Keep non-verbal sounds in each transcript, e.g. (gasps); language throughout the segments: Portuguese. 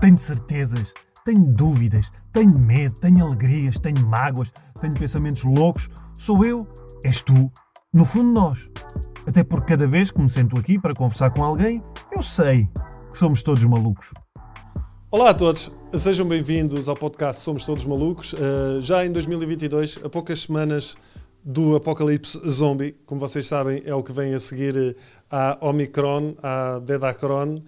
Tenho certezas, tenho dúvidas, tenho medo, tenho alegrias, tenho mágoas, tenho pensamentos loucos. Sou eu, és tu, no fundo nós. Até porque cada vez que me sento aqui para conversar com alguém, eu sei que somos todos malucos. Olá a todos, sejam bem-vindos ao podcast Somos Todos Malucos. Uh, já em 2022, a poucas semanas do apocalipse zombie, como vocês sabem, é o que vem a seguir à Omicron, à Bedacron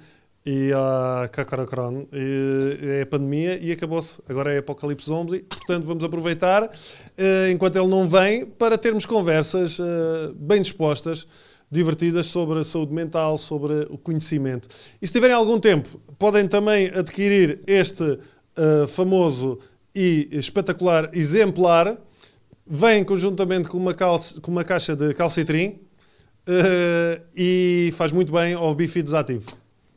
e a Cacaracron. É a pandemia e acabou-se. Agora é Apocalipse Zombie. Portanto, vamos aproveitar, uh, enquanto ele não vem, para termos conversas uh, bem dispostas, divertidas sobre a saúde mental, sobre o conhecimento. E se tiverem algum tempo, podem também adquirir este uh, famoso e espetacular exemplar. Vem conjuntamente com uma, com uma caixa de calcitrim e faz muito bem ao bife desativo.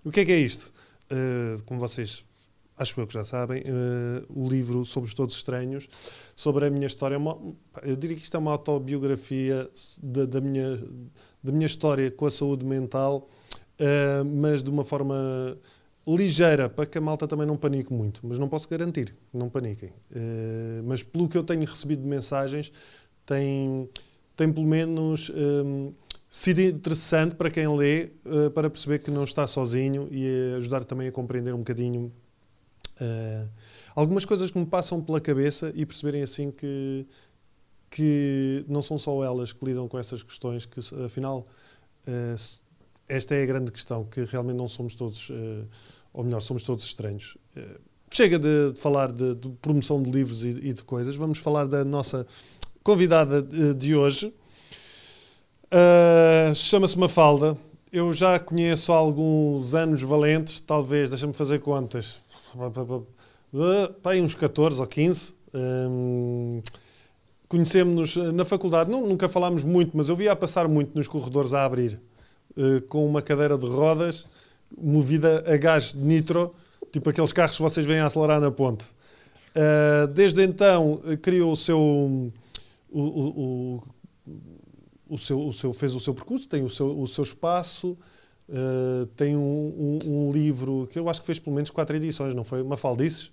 O que é que é isto? Uh, como vocês acho eu que já sabem, uh, o livro Somos Todos Estranhos, sobre a minha história. Uma, eu diria que isto é uma autobiografia da, da, minha, da minha história com a saúde mental, uh, mas de uma forma ligeira, para que a malta também não panique muito. Mas não posso garantir, não paniquem. Uh, mas pelo que eu tenho recebido de mensagens, tem, tem pelo menos sido interessante para quem lê, uh, para perceber que não está sozinho e ajudar também a compreender um bocadinho uh, algumas coisas que me passam pela cabeça e perceberem assim que, que não são só elas que lidam com essas questões, que afinal uh, esta é a grande questão, que realmente não somos todos, ou melhor, somos todos estranhos. Chega de, falar de, de, promoção de livros e, e, de coisas, vamos falar da nossa convidada de hoje. Uh, Chama-se Mafalda. Eu já conheço há alguns anos valentes, talvez, deixa-me fazer contas. Pai, uns 14 ou 15. Um, Conhecemos-nos na faculdade, não, nunca falámos muito, mas eu via a passar muito nos corredores a abrir, uh, com uma cadeira de rodas movida a gás nitro, tipo aqueles carros que vocês vêm a acelerar na ponte. Uh, desde então criou o seu o, o seu, o seu, fez o seu percurso, tem o seu, o seu espaço, uh, tem um, um, um, livro que eu acho que fez pelo menos quatro edições, não foi? Mafaldices?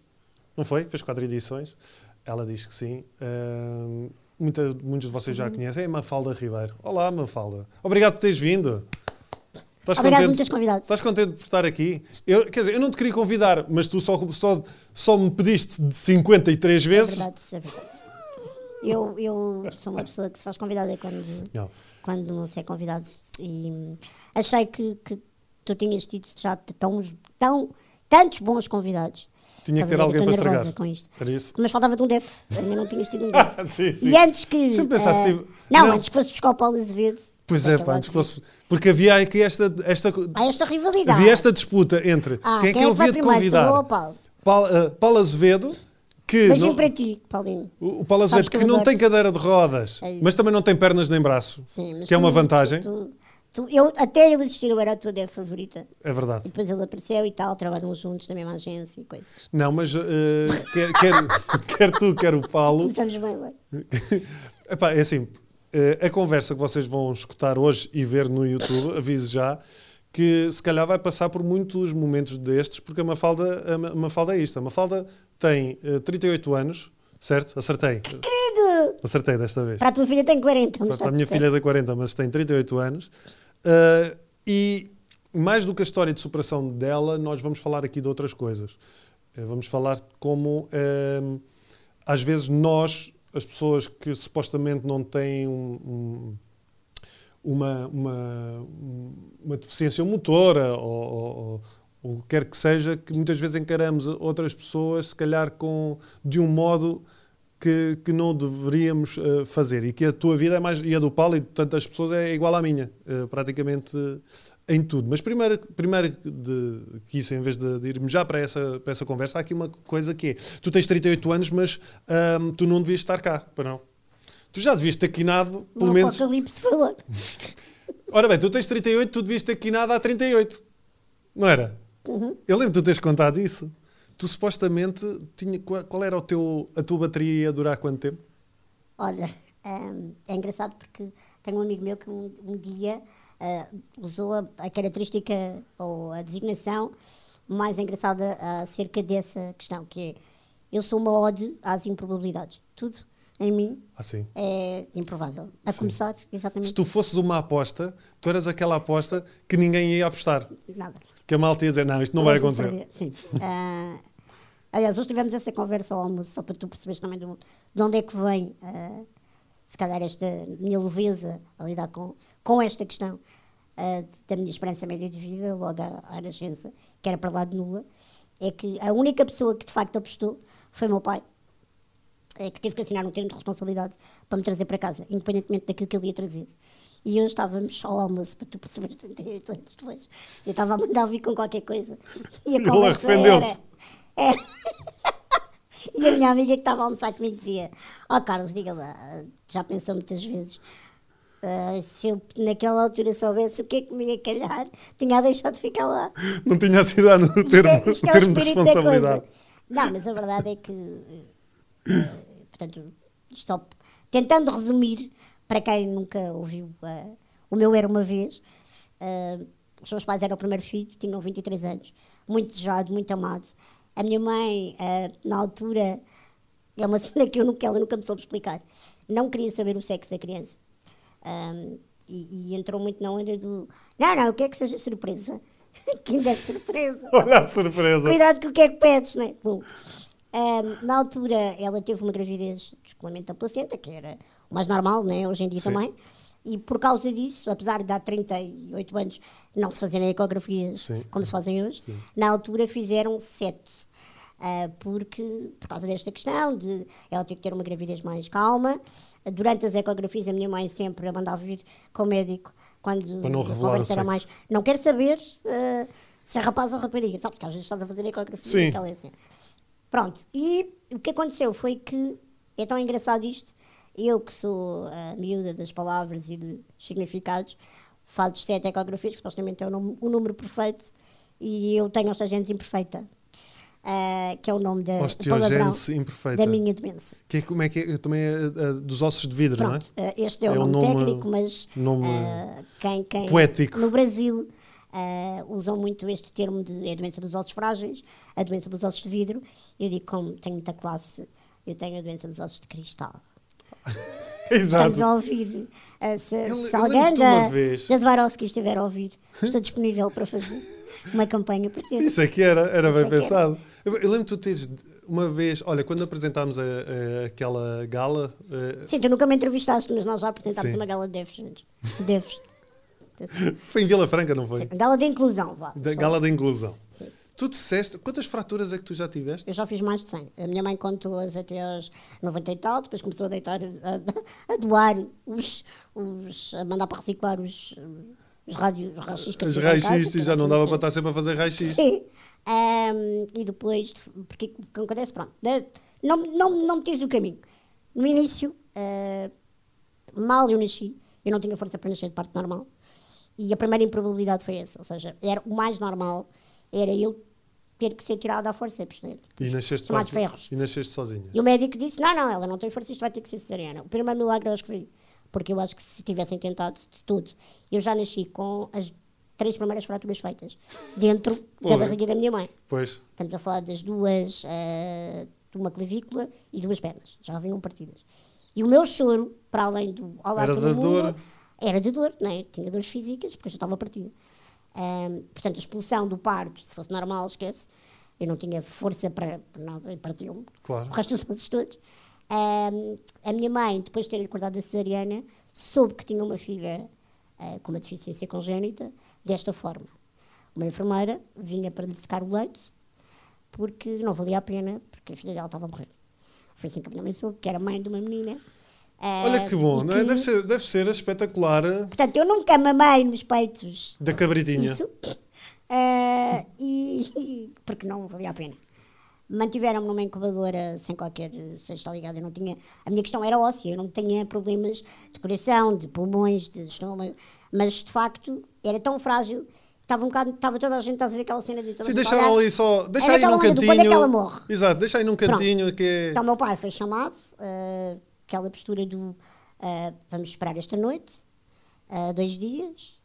Não foi? Fez quatro edições. Ela diz que sim. Uh, muita, muitos de vocês já a uhum. conhecem. É Mafalda Ribeiro. Olá, Mafalda. Obrigado por teres vindo. Estás Obrigado contente, por teres convidado. Estás contente por estar aqui? Eu, quer dizer, eu não te queria convidar, mas tu só, só, só me pediste 53 vezes. É verdade, é verdade. Eu, eu sou uma pessoa que se faz convidada quando não, quando não se é convidado. E achei que, que tu tinhas tido já tão, tão, tantos bons convidados. Tinha que ter alguém para estragar. Com isto. Era isso? Mas faltava-te um def. Ainda não tinhas tido um (laughs) def. sim, sim. E antes que. Sempre pensaste. Uh, tipo, não, não, antes que fosse buscar o Paulo Azevedo. Pois é, pá, antes que fosse. Porque havia aqui esta. esta Há esta rivalidade. Havia esta disputa entre ah, quem, é que eu havia de convidar. Paulo? Paulo, uh, Paulo Azevedo que Beijinho não, para ti, Paulinho. O, o Paulo Azevedo, que, que não tem cadeira de rodas, é mas também não tem pernas nem braço, Sim, que é uma vantagem. Tu, tu, eu, até ele existir, eu era a tua ideia favorita. É verdade. E depois ele apareceu e tal, trabalham juntos na mesma agência e coisas. Não, mas uh, quer, quer, (laughs) quer tu, quer o Paulo. Começamos bem lá. (laughs) Epá, é assim, uh, a conversa que vocês vão escutar hoje e ver no YouTube, aviso já, que se calhar vai passar por muitos momentos destes, porque a Mafalda, a Mafalda é isto. A Mafalda tem uh, eh, 38 anos, certo? Acertei. Que querido! Acertei desta vez. Para a tua filha tem 40. Para a minha filha tem 40, mas tem 38 anos. Uh, e mais do que a história de superação dela, nós vamos falar aqui de outras coisas. Uh, vamos falar de como, às vezes, nós, as pessoas que supostamente não têm um, um, uma, uma, uma deficiência motora ou, o que quer que seja, que muitas vezes encaramos outras pessoas, se calhar, com, de um modo que, que não deveríamos uh, fazer. E que a tua vida é mais, e a do Paulo e de tantas pessoas é igual à minha, uh, praticamente uh, em tudo. Mas primeiro, primeiro de, que isso, em vez de, de, irmos já para essa, para essa conversa, há aqui uma coisa que é: tu tens 38 anos, mas um, tu não devias estar cá, para não. Tu já devias ter quinado, pelo não, menos. Apocalipse falou. (laughs) Ora bem, tu tens 38, tu devias ter quinado há 38. Não era? Uhum. Eu lembro de tu teres contado isso. Tu supostamente tinha. Qual era o teu, a tua bateria ia durar quanto tempo? Olha, hum, é engraçado porque tenho um amigo meu que um, um dia uh, usou a, a, característica ou a designação mais engraçada acerca dessa questão, que é, eu sou uma ode às improbabilidades. Tudo em mim Ah, é improvável. A começar, exatamente. Se tu fosses uma aposta, tu eras aquela aposta que ninguém ia apostar. Nada. Que a malta ia dizer, não, isto não vai acontecer. Sim. Uh, aliás, hoje tivemos essa conversa ao almoço, só para tu perceberes também do, de onde é que vem, uh, se calhar, esta minha leveza a lidar com, com esta questão uh, da minha esperança média de vida, logo à, à nascença, que era para lá de nula, é que a única pessoa que de facto apostou foi o meu pai que teve que assinar um termo de responsabilidade para me trazer para casa, independentemente daquilo que ele ia trazer. E hoje estávamos ao almoço, para tu perceberes, (laughs) depois. Eu estava a mandar vir com qualquer coisa. E a conversa arrependeu-se. Era, (laughs) e a minha amiga que estava a almoçar comigo dizia: Ó oh, Carlos, diga lá, já pensou muitas vezes. Uh, se eu naquela altura soubesse o que é que me ia calhar, tinha deixado de ficar lá. Não tinha sido no termo, é, isto é, termo de responsabilidade. Não, mas a verdade é que. Portanto, só tentando resumir, para quem nunca ouviu, uh, o meu era uma vez, uh, os meus pais eram o primeiro filho, tinham 23 anos, muito desejado, muito amado. A minha mãe, uh, na altura, é uma (laughs) cena que eu nunca, ela nunca me soube explicar, não queria saber o sexo da criança. Um, e, e, entrou muito na onda do não, não, o que é que seja surpresa? que ainda é surpresa. Olha a surpresa. Cuidado com o que é que pedes, não é? Bom, um, na altura, ela teve uma gravidez de descolamento da placenta, que era o mais normal, né? hoje em dia Sim. também. E por causa disso, apesar de há 38 anos não se fazerem ecografias Sim. como se fazem hoje, Sim. na altura fizeram sete. Uh, porque, por causa desta questão de ela ter que ter uma gravidez mais calma, durante as ecografias a minha mãe sempre a mandava vir com o médico quando a conversa era mais. Não quero saber uh, se é rapaz ou rapariga, sabe? Porque às vezes estás a fazer ecografia Sim. aquela é assim. Pronto, e o que aconteceu foi que é tão engraçado isto. Eu, que sou a miúda das palavras e dos significados, falo de sete ecografias, que supostamente é o, nome, o número perfeito, e eu tenho osteogênese imperfeita. Uh, que é o nome da osteogênese imperfeita da minha doença. Que é, como é que é? Também é, é dos ossos de vidro, Pronto, não é? Uh, este é, é o nome, nome, técnico, mas nome uh, quem, quem poético. no Brasil Uh, usam muito este termo de é a doença dos ossos frágeis, a doença dos ossos de vidro. Eu digo, como tenho muita classe, eu tenho a doença dos ossos de cristal. (laughs) Exato. Estamos a ouvir. Uh, se, eu, se eu alguém da, da Swarovski estiver a ouvir, estou (laughs) disponível para fazer uma campanha para ter. Isso aqui era, era bem pensado. Eu, eu lembro de teres uma vez, olha, quando apresentámos a, a, aquela gala. Uh, Sim, tu nunca me entrevistaste, mas nós já apresentámos sim. uma gala de devs. devs. Foi em Vila Franca, não foi? Sim, gala de inclusão, vá. Da, gala de inclusão. Sim. Tu disseste, quantas fraturas é que tu já tiveste? Eu já fiz mais de 100. A minha mãe contou-as até aos 90 e tal, depois começou a deitar, a, a doar os, os, a mandar para reciclar os, os rádios, raios Os raios-x, já não dava assim. para estar sempre a fazer raios-x. Sim. Um, e depois, porque o que acontece, pronto, não, não, não me tens do caminho. No início, uh, mal eu nasci, eu não tinha força para nascer de parte normal. E a primeira improbabilidade foi essa, ou seja, era o mais normal era eu ter que ser tirada à força, né? E nasceste, parte, ferros. e nasceste sozinha. E o médico disse: não, não, ela não tem força, isto vai ter que ser cesariana. O primeiro milagre eu acho que foi, porque eu acho que se tivessem tentado de tudo, eu já nasci com as três primeiras fraturas feitas dentro da barriga da minha mãe. Pois. Estamos a falar das duas, uh, de uma clavícula e duas pernas, já vinham partidas. E o meu choro, para além do Olá Era da mundo, dor era de dor, não é? tinha dores físicas, porque eu já estava partida. Um, portanto, a expulsão do parto, se fosse normal, esquece. Eu não tinha força para, para nada partiu-me. Claro. O resto dos ossos todos. Um, a minha mãe, depois de ter acordado a cesariana, soube que tinha uma filha uh, com uma deficiência congénita desta forma. Uma enfermeira vinha para lhe secar o leite, porque não valia a pena, porque a filha dela estava a morrer. Foi assim que a minha mãe soube, que era mãe de uma menina Olha que bom, não é? Deve ser, deve ser espetacular. Portanto, eu nunca mamei nos peitos. Da cabritinha. Isso. Uh, (laughs) e, (laughs) porque não valia a pena. Mantiveram-me numa incubadora sem qualquer. Se está ligado, eu não tinha. A minha questão era óssea, eu não tinha problemas de coração, de pulmões, de estômago. Mas de facto era tão frágil estava um bocado, estava toda a gente, estás a ver aquela cena de Sim, deixaram ali só, deixa aí num cantinho. Quando é que ela morre? Exato, deixa aí num cantinho Pronto. que é... Então, meu pai foi chamado, uh, aquela postura do uh, vamos esperar esta noite, uh, dois dias,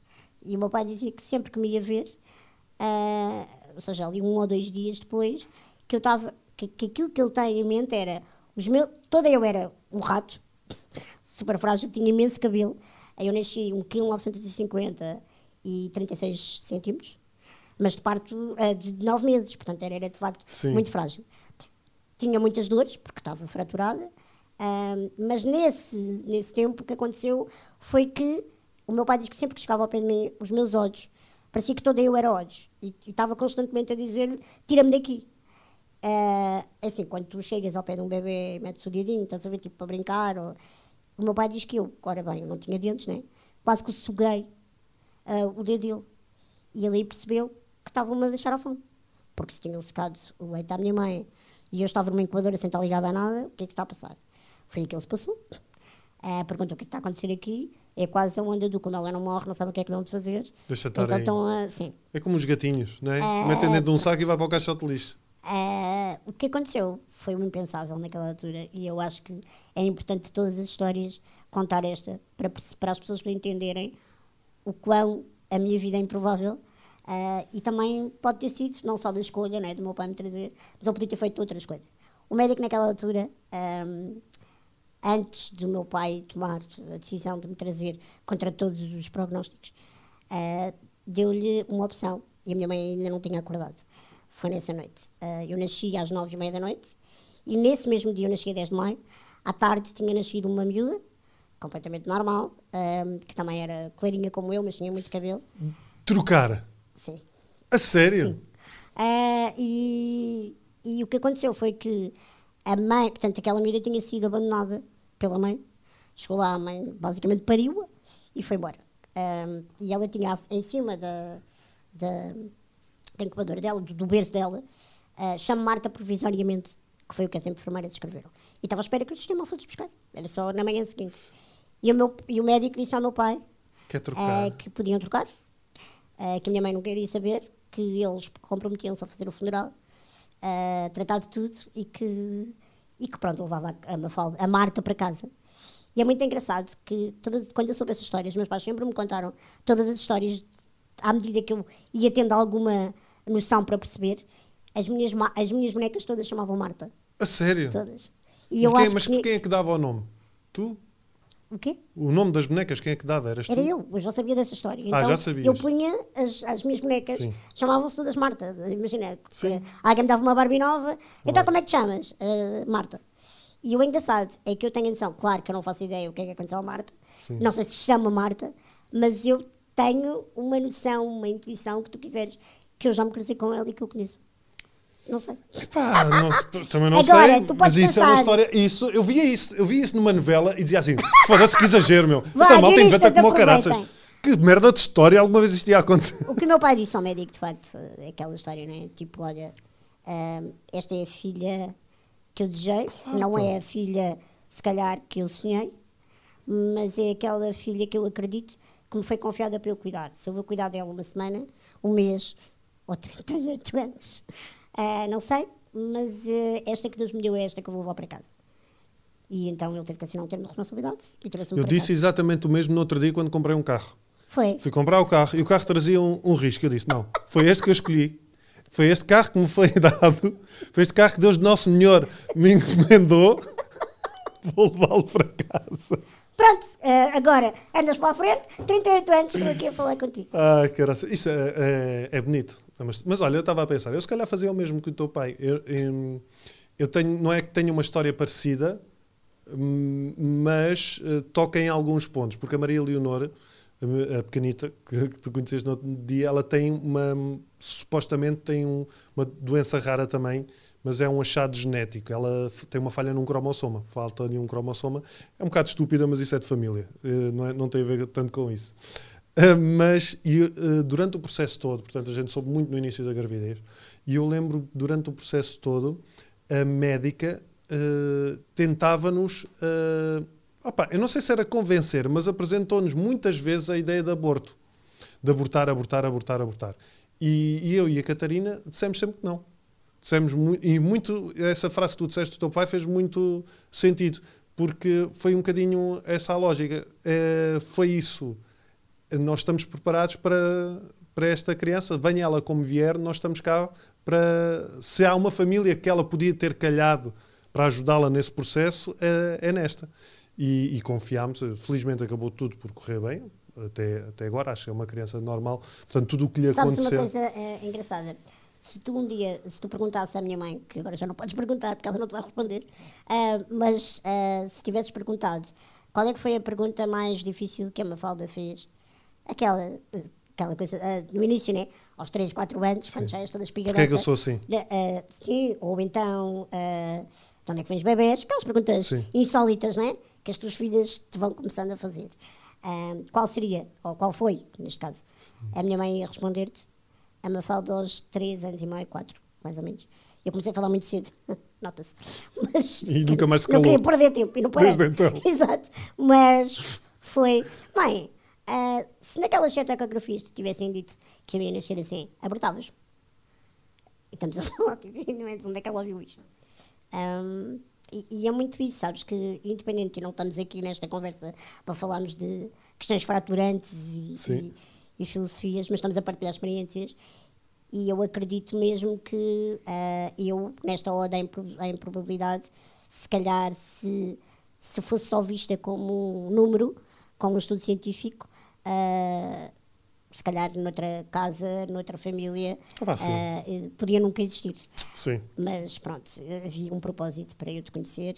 e o meu pai dizia que sempre que me ia ver, uh, ou seja, ali um ou dois dias depois, que eu estava, que, que aquilo que ele tem em mente era, os meus, toda eu era um rato, (laughs) super frágil, tinha imenso cabelo, eu nasci um quilo 950 e 36 centímetros, mas de parto de 9 meses, portanto era, era de facto Sim. muito frágil. Tinha muitas dores, porque estava fraturada, uh, mas nesse, nesse tempo o que aconteceu foi que o meu pai diz que sempre que chegava ao pé de mim, os meus olhos, parecia que toda eu era olhos. E, estava constantemente a dizer-lhe: tira-me daqui. Uh, assim, quando tu chegas ao pé de um bebê, metes o dedinho, estás a ver, tipo, para brincar. Ou... O meu pai diz que eu, ora bem, eu não tinha dentes, né? Quase que suguei uh, o dedo dele. E ele aí percebeu que estavam-me a deixar à fome. Porque se tinham secado o leite da minha mãe e eu estava numa incubadora sem estar ligada a nada, o que é que está a passar? Foi aquilo que se passou. Uh, perguntou o que está a acontecer aqui é quase a onda do quando ela não morre, não sabe o que é que vão de fazer. Deixa estar então, aí. Estão a, sim. É como os gatinhos, não é? é Metem dentro de um saco e vai para o caixote de lixo. É, o que aconteceu foi um impensável naquela altura e eu acho que é importante todas as histórias contar esta para, para as pessoas entenderem o quão a minha vida é improvável uh, e também pode ter sido não só da escolha né, do meu pai me trazer, mas eu podia ter feito outras coisas. O médico naquela altura um, antes do meu pai tomar a decisão de me trazer contra todos os prognósticos, uh, deu-lhe uma opção e a minha mãe ainda não tinha acordado. Foi nessa noite. Uh, eu nasci às nove e meia da noite e nesse mesmo dia, eu nasci a 10 de maio, à tarde tinha nascido uma miúda, completamente normal, uh, que também era clarinha como eu, mas tinha muito cabelo. Trocar? Sim. A sério? Sim. e, e o que aconteceu foi que a mãe, portanto, aquela miúda tinha sido abandonada pela mãe. Chegou lá, a mãe basicamente pariu-a e foi embora. Um, e ela tinha em cima da, da, da incubadora dela, do, do berço dela, uh, chama Marta provisoriamente, que foi o que as enfermeiras escreveram. E estava à espera que o sistema fosse buscar. Era só na manhã seguinte. E o, meu, e o médico disse ao meu pai uh, que podiam trocar, uh, que a minha mãe não queria saber, que eles comprometiam-se a fazer o funeral, tratar de tudo e que e que pronto, levava a, Mafalda, a Marta para casa. E é muito engraçado que todas, quando eu soube essa história, os meus pais sempre me contaram todas as histórias à medida que eu ia tendo alguma noção para perceber. As minhas, as minhas bonecas todas chamavam Marta. A sério? Todas. E eu quem, mas que... quem é que dava o nome? Tu? O quê? O nome das bonecas, quem é que dava? Eras Era tu? eu, eu já sabia dessa história. Então, ah, já então, sabias. Eu punha as, as minhas bonecas, chamavam-se todas Marta. Imagina, alguém me dava uma Barbie nova, então como é que te chamas? Uh, Marta. E o engraçado é que eu tenho a noção, claro que eu não faço ideia o que é que aconteceu à Marta, Sim. não sei se chama Marta, mas eu tenho uma noção, uma intuição que tu quiseres, que eu já me cruzei com ela e que eu conheço. Não sei. Epá, não, também não Agora, sei. Tu mas isso pensar. é uma história. Isso, eu via isso, eu via isso numa novela e dizia assim: foda-se que exagero, meu. Esta malta inventa como caraças. Que merda de história alguma vez isto ia acontecer. O que o meu pai disse ao médico, de facto, é aquela história, não é? Tipo, olha, uh, esta é a filha que eu desejei, claro. não é a filha, se calhar, que eu sonhei, mas é aquela filha que eu acredito que me foi confiada para eu cuidar. Se eu vou cuidar dela uma semana, um mês ou 38 anos, uh, não sei, mas uh, esta que Deus me deu é esta que eu vou levar para casa. E então ele teve que assinar um termo de responsabilidade e Eu disse casa. exatamente o mesmo no outro dia quando comprei um carro. Foi. Fui comprar o carro e o carro trazia um, um risco. Eu disse: não, foi este que eu escolhi foi este carro que me foi (laughs) dado, foi este carro que Deus Nosso Senhor me encomendou. (laughs) Vou levá-lo para casa. Pronto, uh, agora andas para a frente, 38 anos estou aqui a falar contigo. Ai, caralho, isso é, é, é, bonito. Mas, mas olha, eu estava a pensar, eu se calhar fazia o mesmo que o teu pai. Eu, eu, tenho, não é que tenha uma história parecida, hum, mas uh, toca em alguns pontos, porque a Maria Leonor a pequenita que, que tu conheceste no outro dia, ela tem uma supostamente tem um, uma doença rara também, mas é um achado genético. Ela tem uma falha num cromossoma, falta de um cromossoma. É um bocado estúpida, mas isso é de família, eh, não, é, não tem a ver tanto com isso. Uh, mas e, uh, durante o processo todo, portanto, a gente soube muito no início da gravidez, e eu lembro durante o processo todo, a médica uh, tentava-nos Opa, eu não sei se era convencer, mas apresentou-nos muitas vezes a ideia de aborto. De abortar, abortar, abortar, abortar. E, e eu e a Catarina dissemos sempre que não. Dissemos e muito, essa frase que tu disseste do teu pai fez muito sentido, porque foi um bocadinho essa a lógica. Foi isso. Nós estamos preparados para, para esta criança, venha ela como vier, nós estamos cá para. Se há uma família que ela podia ter calhado para ajudá-la nesse processo, é, é nesta. E, e confiámos, felizmente acabou tudo por correr bem, até, até agora, acho que é uma criança normal. Portanto, tudo o que lhe Sabes aconteceu. uma coisa é, engraçada? Se tu um dia, se tu perguntasse à minha mãe, que agora já não podes perguntar porque ela não te vai responder, uh, mas uh, se tivesses perguntado qual é que foi a pergunta mais difícil que a Mafalda fez, aquela, aquela coisa, uh, no início, né? Aos 3, 4 anos, sim. quando já és toda espigadota. Porquê é que eu sou assim? sim, ou então, de onde é que vêm os bebés? Aquelas perguntas sim. insólitas, né? Que as tuas filhas te vão começando a fazer. qual seria, ou qual foi, neste caso? A minha mãe ia responder-te a Mafalda aos 3 anos e meio, 4, mais ou menos. Eu comecei a falar muito cedo, (laughs) nota-se. E nunca mais se calou. Não queria perder tempo e não parei. Desde então. (laughs) Exato. Mas foi. Mãe, uh, se naquelas sete ecografias te tivessem dito que eu ia nascer assim, abortavas. E estamos a (laughs) falar, tipo, onde é que ela ouviu isto? Um, e, e, é muito isso, sabes? Que independente, não estamos aqui nesta conversa para falarmos de questões fraturantes e, e e filosofias, mas estamos a partilhar experiências e eu acredito mesmo que uh, eu, nesta oda em, em probabilidade, se calhar se, se fosse só vista como um número, como um estudo científico, uh, se calhar noutra casa, noutra família, ah, uh, podia nunca existir. Sim. Mas pronto, havia um propósito para eu te conhecer.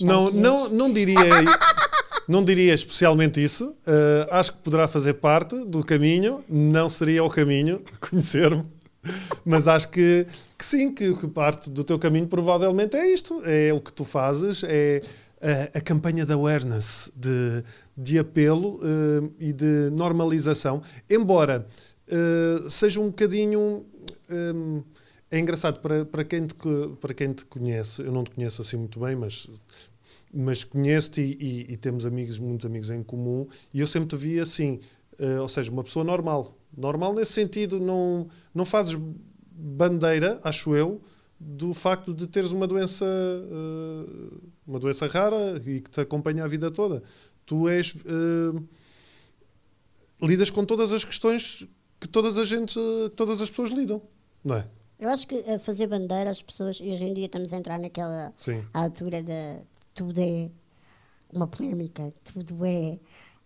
Não, não, não diria. (laughs) Não diria especialmente isso. Uh, acho que poderá fazer parte do caminho. Não seria o caminho (laughs) conhecer-me. Mas acho que, que sim, que, que, parte do teu caminho provavelmente é isto. É o que tu fazes, é a, campanha de awareness, de, de apelo uh, e de normalização. Embora uh, seja um bocadinho. Um, é engraçado para, para, quem te, para quem te conhece, eu não te conheço assim muito bem, mas mas conheço-te e, e, e, temos amigos, muitos amigos em comum, e eu sempre te vi assim, uh, ou seja, uma pessoa normal. Normal nesse sentido, não, não fazes bandeira, acho eu, do facto de teres uma doença, uh, uma doença rara e que te acompanha a vida toda. Tu és. Uh, lidas com todas as questões que todas as, gente, todas as pessoas lidam, não é? Eu acho que a fazer bandeira as pessoas, e hoje em dia estamos a entrar naquela Sim. altura da tudo é uma polémica, tudo é,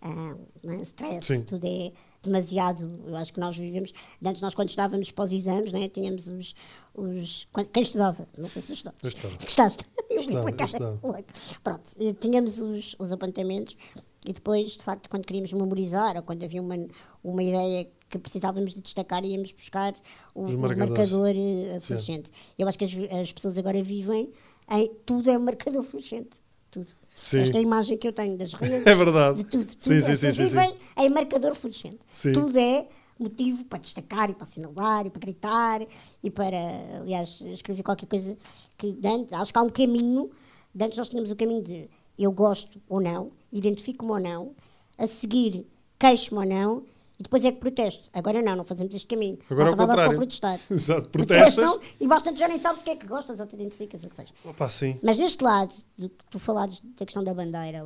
uh, é stress, Sim. tudo é demasiado. Eu acho que nós vivemos. Antes, nós, quando estávamos para os exames, né, tínhamos os. os quem estudava? Não sei se estudava. Gostaste? (laughs) Pronto, tínhamos os, os apontamentos e depois, de facto, quando queríamos memorizar ou quando havia uma, uma ideia que precisávamos de destacar, íamos buscar o, o marcador uh, fluorescente. Eu acho que as, as pessoas agora vivem em tudo é um marcador (laughs) fluorescente tudo. Sim. Esta é a imagem que eu tenho das redes. (laughs) É verdade. De tudo. tudo sim, sim, sim, sim, sim. em marcador fluorescente. Sim. Tudo é motivo para destacar e para assinalar e para gritar e para, aliás, escrever qualquer coisa que antes, acho que há um caminho, antes nós tínhamos o caminho de eu gosto ou não, identifico-me ou não, a seguir queixo-me ou não e depois é que protesto. Agora não, não fazemos este caminho. Agora é o contrário. Para protestar. (laughs) Exato, protestas. Protestam e bastante já nem sabes o que é que gostas ou te identificas, o que seja. Opa, sim. Mas neste lado, do que tu falares da questão da bandeira,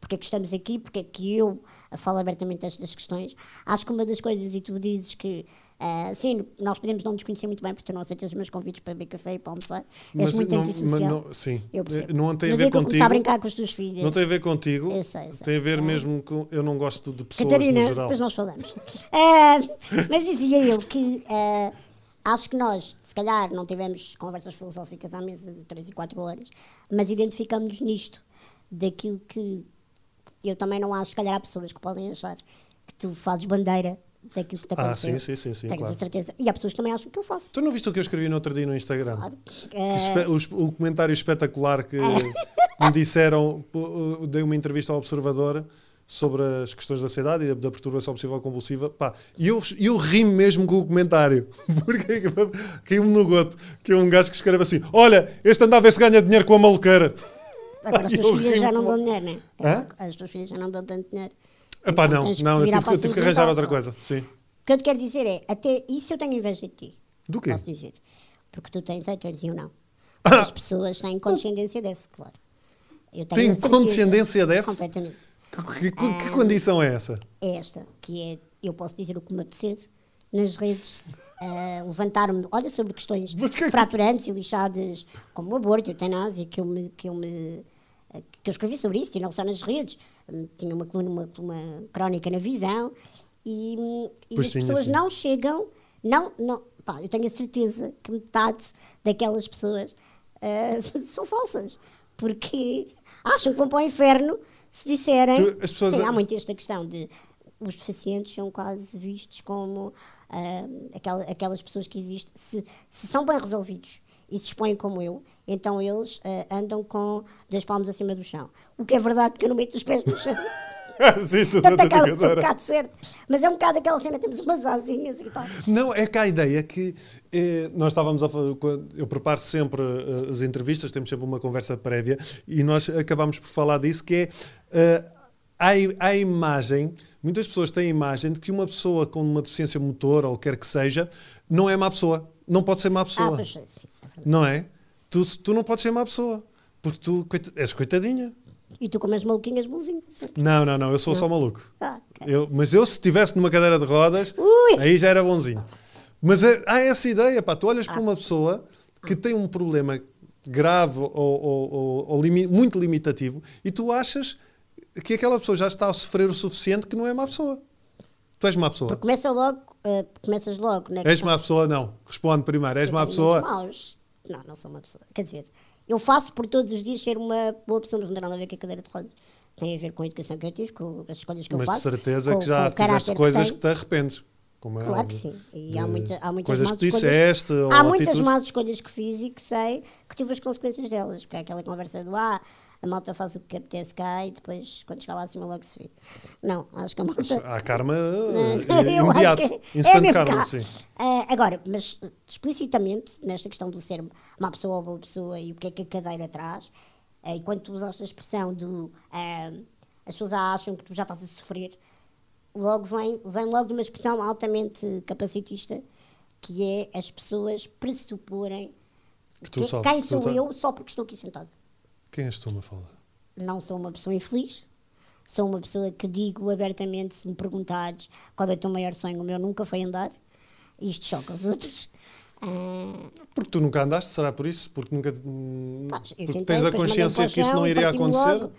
porque é que estamos aqui, porque é que eu falo abertamente destas questões, acho que uma das coisas, e tu dizes que Uh, sim, nós podemos não nos conhecer muito bem porque tu não aceitas os meus convites para beber café e para almoçar. Mas És muito não, antissocial. Não, sim, eu não tem a ver contigo. a brincar com as tuas filhas. Não tem a ver contigo. Eu sei, eu sei. Tem a ver é. mesmo com. Eu não gosto de pessoas Catarina, no geral. depois nós falamos. Uh, (laughs) mas dizia eu que. Uh, acho que nós, se calhar, não tivemos conversas filosóficas à mesa de 3 e 4 horas, mas identificamos-nos nisto, daquilo que eu também não acho, se calhar há pessoas que podem achar que tu fazes bandeira daquilo que te aconteceu. Ah, sim, sim, sim. sim Tenho claro. certeza. E há pessoas que também acham que eu faço. Tu não viste o que eu escrevi no outro dia no Instagram? Claro. É... O, o, comentário espetacular que (laughs) me disseram, dei uma entrevista ao Observador sobre as questões da ansiedade e da perturbação obsessiva compulsiva. Pá, e eu, eu ri mesmo com o comentário, (laughs) porque (laughs) caiu-me no goto, que é um gajo que escreve assim: Olha, este anda a ver se ganha dinheiro com a maluqueira. Agora as tuas filhas já não dão dinheiro, não é? As tuas filhas já não dão tanto dinheiro. Epá, então, não, não, eu tive, eu tive que arranjar outra coisa. Sim. O que eu te quero dizer é, até isso eu tenho inveja de ti. Do quê? Posso dizer. Porque tu tens haters e eu não. (laughs) Ah. As pessoas têm condescendência def, claro. Eu tenho Tem condescendência def? Completamente. Que, que, que, que, condição é essa? É esta, que é, eu posso dizer o que me apetecer nas redes (laughs) uh, levantaram-me, olha, sobre questões que... fraturantes e lixadas, como o aborto a eutanásia, que eu me, que eu me que eu escrevi sobre isso, e não só nas redes, tinha uma coluna, uma, uma crónica na visão, e, e as pessoas sim. não chegam, não, não, pá, eu tenho a certeza que metade daquelas pessoas uh, (laughs) são falsas, porque acham que vão para o inferno se disserem. Tu, pessoas... Sim, há muito esta questão de os deficientes são quase vistos como uh, aquelas, aquelas pessoas que existem, se, se são bem resolvidos e se expõem como eu, então eles uh, andam com dois palmos acima do chão. O que é verdade que eu não meto os pés no chão. (laughs) Sim, tudo (laughs) Portanto, acaba por ser um bocado certo. Mas é um bocado aquela cena, temos umas asinhas e tal. Não, é que a ideia que eh, nós estávamos a eu preparo sempre uh, as entrevistas, temos sempre uma conversa prévia e nós acabamos por falar disso, que é uh, há, há imagem, muitas pessoas têm a imagem de que uma pessoa com uma deficiência motor ou quer que seja, não é má pessoa. Não pode ser má pessoa. Ah, pois, sim, é não é? Tu, tu não podes ser má pessoa. Porque tu és coitadinha. E tu comes maluquinhas bonzinho. Não, não, não, eu sou não. só maluco. Ah, okay. eu, mas eu, se estivesse numa cadeira de rodas, Ui. aí já era bonzinho. Mas é, há essa ideia, pá, tu olhas ah. para uma pessoa que tem um problema grave ou, ou, ou, ou limi muito limitativo e tu achas que aquela pessoa já está a sofrer o suficiente que não é má pessoa. Tu és má pessoa. Porque começa logo, uh, começas logo, né? És má pessoa, não. Responde primeiro, és má pessoa. Maus. Não, não sou uma pessoa. Quer dizer, eu faço por todos os dias ser uma boa pessoa, mas não tem nada a ver com a cadeira de rodas. Tem a ver com a educação que eu tive, com as escolhas que mas eu faço. Mas de certeza com, que já fizeste coisas que, que, te arrependes. Como é claro que sim. E há, muita, há muitas coisas que disseste. Há muitas más escolhas que fiz e que sei que tive as consequências delas. Porque é aquela conversa do ah, a malta faz o que apetece cá e depois, quando chegar lá acima, logo se vê. Não, acho que a malta. Há karma uh, (laughs) imediato, é, instant é karma, sim. Uh, agora, mas explicitamente, nesta questão do ser uma pessoa ou boa pessoa e o que é que a cadeira traz, uh, e quando tu usaste a expressão do. Uh, as pessoas acham que tu já estás a sofrer, logo vem, vem logo de uma expressão altamente capacitista, que é as pessoas pressuporem que, que quem sou tá... eu só porque estou aqui sentado. Quem és tu, Mafalda? Não sou uma pessoa infeliz. Sou uma pessoa que digo abertamente, se me perguntares qual é o teu maior sonho, o meu nunca foi andar. Isto choca os outros. Uh... Porque tu nunca andaste, será por isso? Porque nunca. Pois, porque tentei, tens a consciência que isso não iria acontecer? Logo.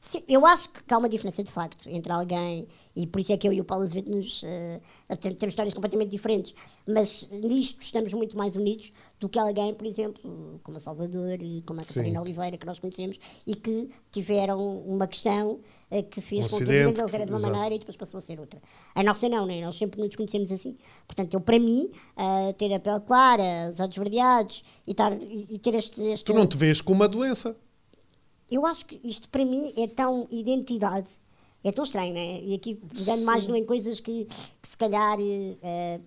Sim, eu acho que há uma diferença de facto entre alguém, e por isso é que eu e o Paulo Azevedo nos, uh, temos histórias completamente diferentes, mas nisto estamos muito mais unidos do que alguém, por exemplo, como a Salvador, como a Catarina Oliveira, que nós conhecemos, e que tiveram uma questão uh, que fez um com que a vida deles era de uma exato. maneira e depois passou a ser outra. A nossa não, né? nós sempre nos conhecemos assim. Portanto, eu, para mim, uh, ter a pele clara, os olhos verdeados e, tar, e, e ter este, este. Tu não te vês com uma doença eu acho que isto para mim é tão identidade, é tão estranho, não é? E aqui pegando mais em coisas que, que se calhar uh,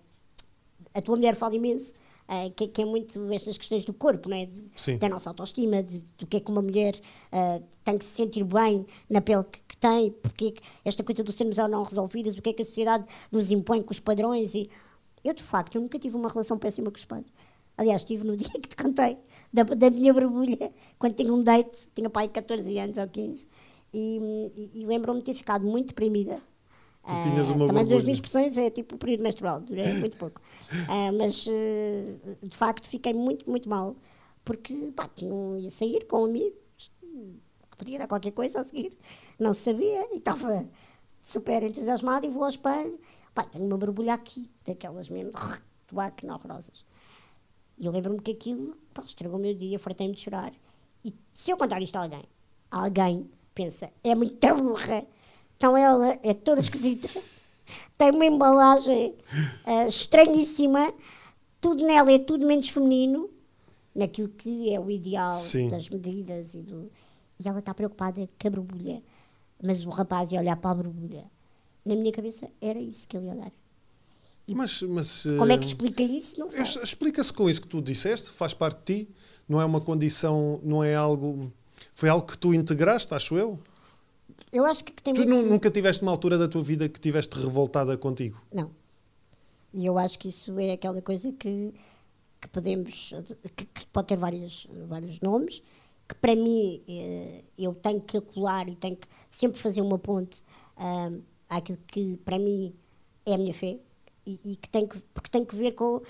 a tua mulher fala imenso. Uh, que, que, é muito estas questões do corpo, não é? De, da nossa autoestima, de, do que é que uma mulher uh, tem que se sentir bem na pele que, que tem, porque esta coisa do sermos ou não resolvidas, o que é que a sociedade nos impõe com os padrões. E eu, de facto, eu nunca tive uma relação péssima com os padres. Aliás, tive no (laughs) dia que te contei da, da minha borbulha, quando tinha um date, tinha pai 14 anos ou 15, e, e, e lembro-me de ter ficado muito deprimida. Uh, também das minhas expressões é tipo o período menstrual, durei (laughs) muito pouco. Uh, mas uh, de facto fiquei muito, muito mal, porque pá, tinha, ia sair com amigos, podia dar qualquer coisa a seguir, não sabia, e estava super entusiasmado e vou ao espelho. Pá, tenho uma borbulha aqui, daquelas mesmo, que não horrorosas. E eu lembro-me que aquilo pá, estragou o meu dia, fartei-me de chorar. E se eu contar isto a alguém, alguém pensa, é muito burra, então ela é toda (laughs) esquisita, tem uma embalagem uh, estranhíssima, tudo nela é tudo menos feminino, naquilo que é o ideal Sim. das medidas e do. E ela está preocupada com a borbulha. Mas o rapaz ia olhar para a borbulha. Na minha cabeça era isso que ele ia olhar. Mas, mas, Como é que eh, explica isso? Explica-se com isso que tu disseste, faz parte de ti, não é uma condição, não é algo. Foi algo que tu integraste, acho eu? Eu acho que tem Tu muito... nunca tiveste uma altura da tua vida que tiveste revoltada contigo? Não. E eu acho que isso é aquela coisa que, que podemos. Que, que, pode ter várias, vários nomes, que para mim eh, eu tenho que acular e tenho que sempre fazer uma ponte ah, àquilo que para mim é a minha fé e, e, que tem que, porque tem que ver com.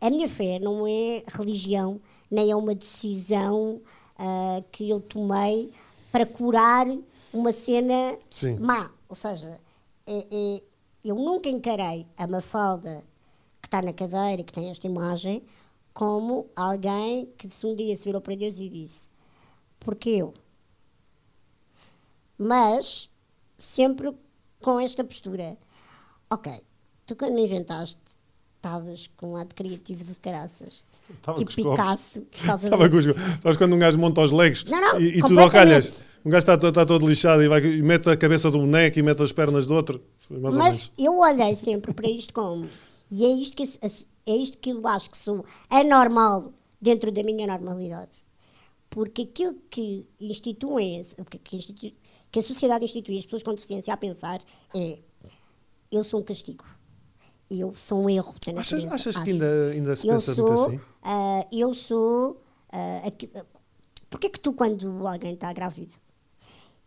A minha fé não é religião, nem é uma decisão uh, que eu tomei para curar uma cena Sim. má. Ou seja, é, é, eu nunca encarei a Mafalda que está na cadeira e que tem esta imagem como alguém que se um dia se virou para Deus e disse porque eu? Mas sempre com esta postura. Ok, tu quando me inventaste estavas com um ato criativo de caraças. Tava tipo Picasso. Estava com os Sabes quando um gajo monta os legs Não, não, e, e tudo ao calhas? Um gajo está, está todo lixado e, vai, e mete a cabeça do boneco e mete as pernas do outro. Mas eu olhei sempre para isto como. E é isto que, é isto que eu acho que sou anormal dentro da minha normalidade. Porque aquilo que instituem, que, que, institui- que a sociedade institui as pessoas com deficiência a pensar é: eu sou um castigo. Eu sou um erro. Achas, achas que ainda, ainda se eu pensa sou, muito assim? ah, eu sou. ah, aqui- Porquê que tu, quando alguém está grávido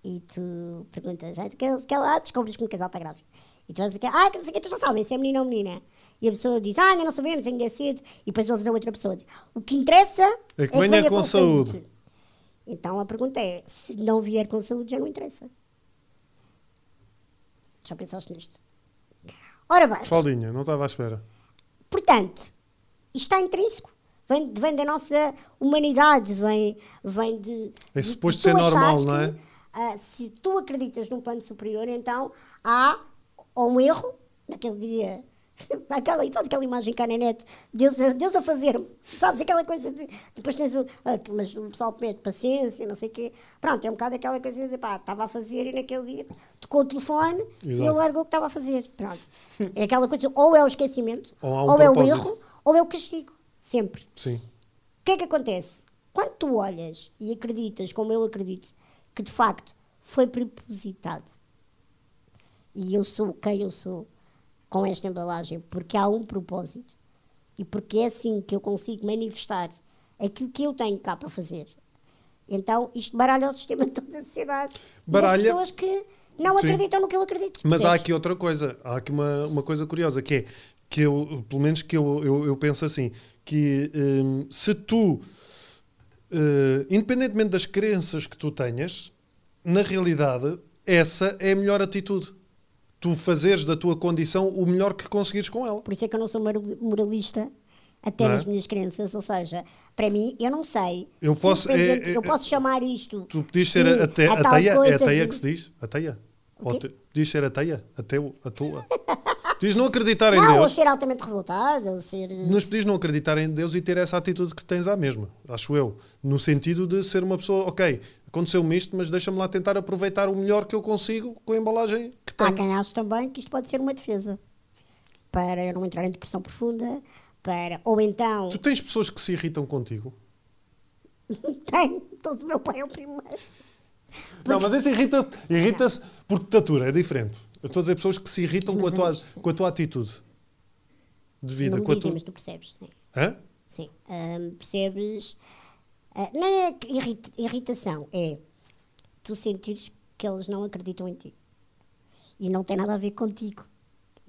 e tu perguntas, "Ah, que, que lá descobres que um casal está grávido, e tu vais dizer, ah, que não sei o que, tu já sabem se é menino ou menina. E a pessoa diz, ah, ainda não sabemos, ainda é cedo. E depois ouves a outra pessoa dizer, o que interessa É que venha com saúde. Então a pergunta é, se não vier com saúde, já não interessa. Já pensaste nisto? Ora bem, Faldinha, não estava à espera. Portanto, isto está intrínseco. Vem, vem da nossa humanidade, vem, vem de. É de- suposto de ser normal, não é? ah, se tu acreditas num plano superior, então há ou um erro, naquele dia. (laughs) Aquela, sabes aquela imagem cá na net, Deus, a- Deus a fazer-me, sabes aquela coisa de. Depois tens o. ah, mas o pessoal pede paciência, não sei o quê. Pronto, é um bocado aquela coisa de pá, estava a fazer e naquele dia tocou o telefone e Exato. ele largou o que estava a fazer. Pronto. É aquela coisa, ou é o esquecimento, Ou um ou é o erro, ou é o castigo. Sempre. Sim. O que é que acontece? Quando tu olhas e acreditas, como eu acredito, que de facto foi propositado e eu sou quem eu sou com esta embalagem, porque há um propósito e porque é assim que eu consigo manifestar aquilo que eu tenho cá para fazer. Então isto baralha o sistema (laughs) de toda a sociedade. Baralha- E as pessoas que não Sim. acreditam no que eu acredito. Mas há percebes? aqui outra coisa, há aqui uma, uma coisa curiosa que é que eu, pelo menos que eu, eu, eu penso assim, que hum, se tu, eh, independentemente das crenças que tu tenhas, na realidade, essa é a melhor atitude. Tu fazeres da tua condição o melhor que conseguires com ela. Por isso é que eu não sou moral- moralista até Não é? nas minhas crenças, ou seja, para mim, eu não sei. Eu se posso- é- é- eu posso chamar isto. Tu podias ser sim, a, a ateia, é ateia de- que se diz? Ateia? Ou te- Podias ser ateia? Ateu? A tua? (laughs) Podias não acreditar em Não, ou Deus. ser altamente revoltada, ou ser. Mas podias não acreditar em Deus e ter essa atitude que tens à mesma, acho eu. No sentido de ser uma pessoa, ok, aconteceu-me isto, mas deixa-me lá tentar aproveitar o melhor que eu consigo com a embalagem que Há tenho. quem ache também que isto pode ser uma defesa. Para eu não entrar em depressão profunda, para. Ou então. Tu tens pessoas que se irritam contigo? (laughs) Tem, todo o meu pai é o primeiro. Não, mas esse irrita- irrita-se por ditatura, é diferente. Eu estou a dizer pessoas que se irritam com a, tua, amigos, com a tua atitude de vida. não me dizem, tua... mas tu percebes, sim. Hã? Sim. Ahm, percebes? Ah, não é irritação, é tu sentires que eles não acreditam em ti. E não tem nada a ver contigo.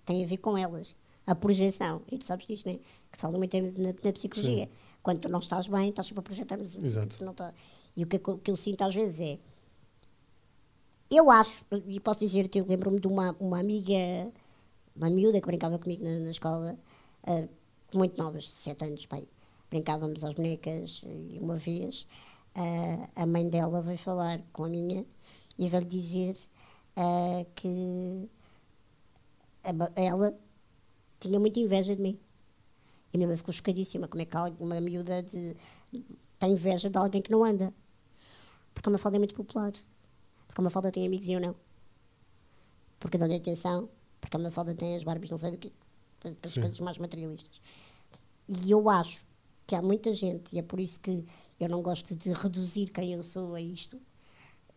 Tem a ver com elas. A projeção. E tu sabes disto, não é? Que se fala muito na, na psicologia. Quando tu não estás bem, estás sempre a projetar nos outros. Exato. Tu não tá- E o que, eu- que eu sinto às vezes é. Eu acho, e posso dizer-te, eu lembro-me de uma, uma amiga, uma miúda que brincava comigo na, na escola, ah, muito novas, sete anos, pai. Brincávamos às bonecas e uma vez ah, a mãe dela veio falar com a minha e veio dizer ah, que a ela tinha muita inveja de mim. E a minha mãe ficou chocadíssima. Como é que uma miúda de, tem inveja de alguém que não anda? Porque a Mafalda é muito popular. Porque a Mafalda tem amigos e eu não. Porque dão-lhe atenção. Porque a Mafalda tem as Barbies, não sei do que. As coisas mais materialistas. E eu acho que há muita gente, e é por isso que eu não gosto de reduzir quem eu sou a isto,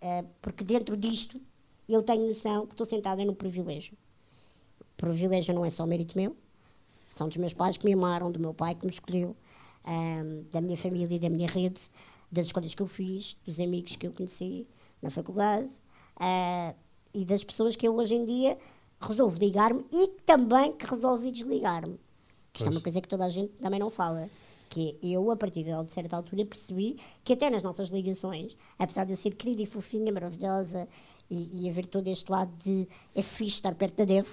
eh, porque dentro disto eu tenho noção que estou sentada num privilégio. Privilégio não é só mérito meu, são dos meus pais que me amaram, do meu pai que me escolheu, ahm, da minha família e da minha rede, das escolhas que eu fiz, dos amigos que eu conheci na faculdade ah, e das pessoas que eu hoje em dia resolvo ligar-me e também que resolvi desligar-me. Isto é uma coisa que toda a gente também não fala. Que eu, a partir de certa altura, percebi que até nas nossas ligações, apesar de eu ser querida e fofinha, maravilhosa, e, e haver todo este lado de é fixe estar perto da DEF,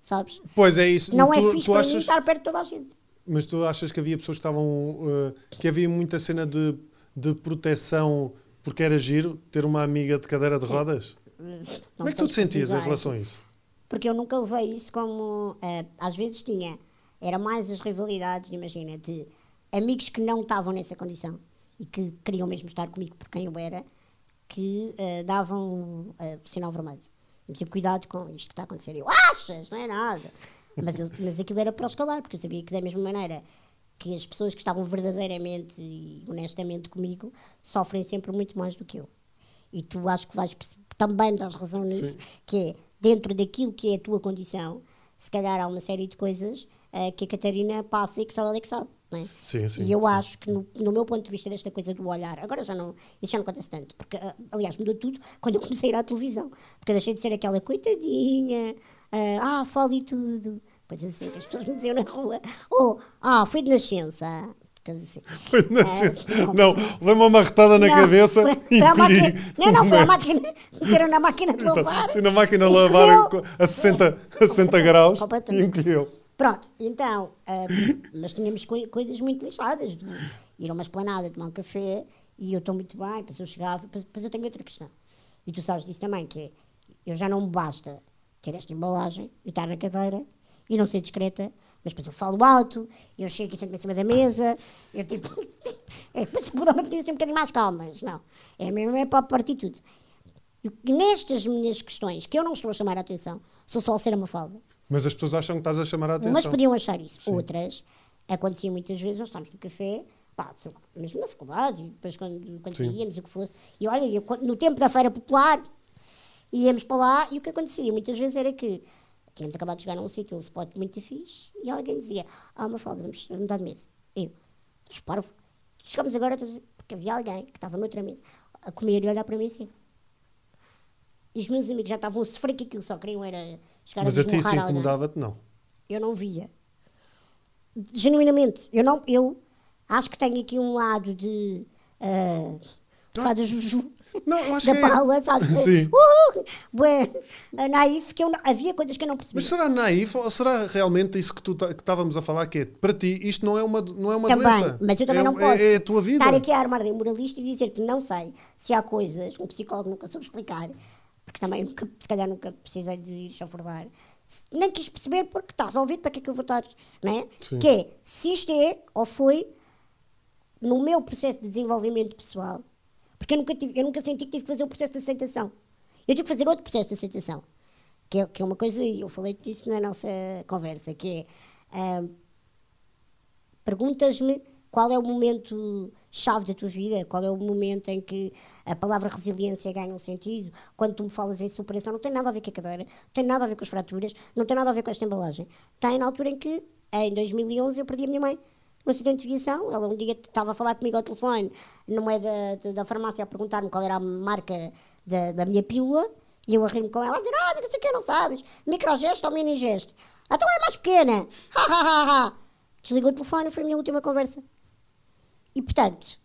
sabes? Pois é isso. Não tu, é fixe tu achas... estar perto de toda a gente. Mas tu achas que havia pessoas que estavam. Uh, que havia muita cena de, de proteção porque era giro ter uma amiga de cadeira de rodas? (laughs) Não Como é que tu te sentias em relação a isso? Porque eu nunca levei isso como. eh, às vezes tinha. Era mais as rivalidades, imagina, de amigos que não estavam nessa condição e que queriam mesmo estar comigo por quem eu era, que eh, davam eh, sinal vermelho. Eu dizia, cuidado com isto que está a acontecer. Eu, achas? Não é nada. Mas, eu- mas aquilo era para o escalar, porque eu sabia que da mesma maneira que as pessoas que estavam verdadeiramente e honestamente comigo sofrem sempre muito mais do que eu. E tu acho que vais também dar razão nisso, Sim. que é dentro daquilo que é a tua condição, se calhar há uma série de coisas eh, que a Catarina passa e que só ela é que sabe. É? Sim, sim, e eu sim. acho que, no, no meu ponto de vista desta coisa do olhar, agora já não, isso já não acontece tanto, porque, ah, aliás, mudou tudo (laughs) quando eu comecei a ir à televisão, porque eu deixei de ser aquela coitadinha, ah, ah falo e tudo, coisas assim que as pessoas me diziam na rua, ou, ah, foi de nascença, coisas assim. (laughs) Foi de Ah, nascença. como não, levei uma marretada na Não, cabeça foi, e foi a encolhi. máquina, não, não, foi a máquina, meteram na máquina de lavar. Na máquina a e lavar a 60, a 60 (laughs) graus e encolheu. Pronto, então, ah, mas tínhamos coi- coisas muito lixadas, de ir a uma esplanada, tomar um café, e eu estou muito bem, depois eu chegava, depois, eu tenho outra questão. E tu sabes disso também, que eu já não me basta ter esta embalagem e estar na cadeira e não ser discreta, mas depois eu falo alto, eu chego e sento-me em cima da mesa, eu tipo, (laughs) é que se puder pedir assim um bocadinho mais calmas, não, é mesmo é para partir tudo. E nestas minhas questões, que eu não estou a chamar a atenção, sou só ser uma falda, Mas as pessoas acham que estás a chamar a atenção. Umas podiam achar isso. Sim. Outras, acontecia muitas vezes, nós estávamos no café, pá, sei lá, mesmo na faculdade, e depois quando, quando Sim. saíamos, o que fosse. E olha, eu, no tempo da Feira Popular, íamos para lá e o que acontecia muitas vezes era que tínhamos acabado de chegar a um sítio, um spot muito fixe, e alguém dizia, ah, uma falda, vamos mudar de mesa. Eu, parvo? Chegamos agora, todos- porque havia alguém que estava noutra mesa, a comer e olhar para mim assim. E os meus amigos já estavam a sofrer que aquilo só queriam era chegar Mas a a ti isso incomodava-te, não. eu não via. Genuinamente, eu não, eu acho que tenho aqui um lado de uh, sabe, da Juju, Não, acho da que é- Paula, sabe? (laughs) Sim. Uh, bué, a naif, que eu não- havia coisas que eu não percebia. Mas será naif ou será realmente isso que tu que estávamos a falar que é para ti isto não é uma, não é uma também, doença? mas eu também é, não posso É, é a tua vida. estar aqui a armar de moralista e dizer-te não sei se há coisas, um psicólogo nunca soube explicar, porque também nunca, se calhar nunca precisei de ir chafurdar, nem quis perceber porque está resolvido, para que é que eu vou estar, não é? Sim. Que é, se isto é ou foi no meu processo de desenvolvimento pessoal, porque eu nunca, tive, eu nunca senti que tive que fazer o processo de aceitação. Eu tive que fazer outro processo de aceitação, que é, que é uma coisa, e eu falei disso na nossa conversa, que é, ah, perguntas-me qual é o momento chave da tua vida, qual é o momento em que a palavra resiliência ganha um sentido, quando tu me falas em superação, não tem nada a ver com a cadeira, não tem nada a ver com as fraturas, não tem nada a ver com esta embalagem. Tem na altura em que, em 2011, eu perdi a minha mãe num acidente de viação. Ela um dia estava a falar comigo ao telefone, numa da, da, da farmácia, a perguntar-me qual era a marca da, da minha pílula, e eu a rir-me com ela, a dizer, ah, não sei o que, não sabes, microgesto ou minigesto? Então é mais pequena, (laughs) ha, ha, ha, ha. Desligou o telefone, foi a minha última conversa. E, portanto,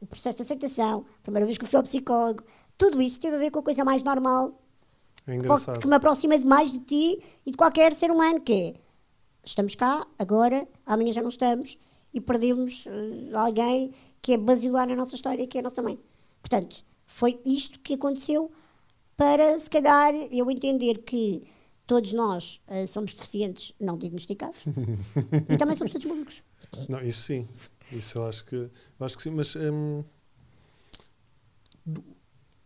o processo de aceitação, a primeira vez que fui ao psicólogo, tudo isso teve a ver com a coisa mais normal, É que me aproxima demais de ti e de qualquer ser humano, que é, estamos cá, agora, amanhã já não estamos, e perdemos eh, alguém que é basilar na nossa história, que é a nossa mãe. Portanto, foi isto que aconteceu para, se calhar, eu entender que todos nós eh, somos deficientes não diagnosticados (laughs) e também somos todos malucos. Não, isso sim. Isso eu acho que, eu acho que sim, mas hum,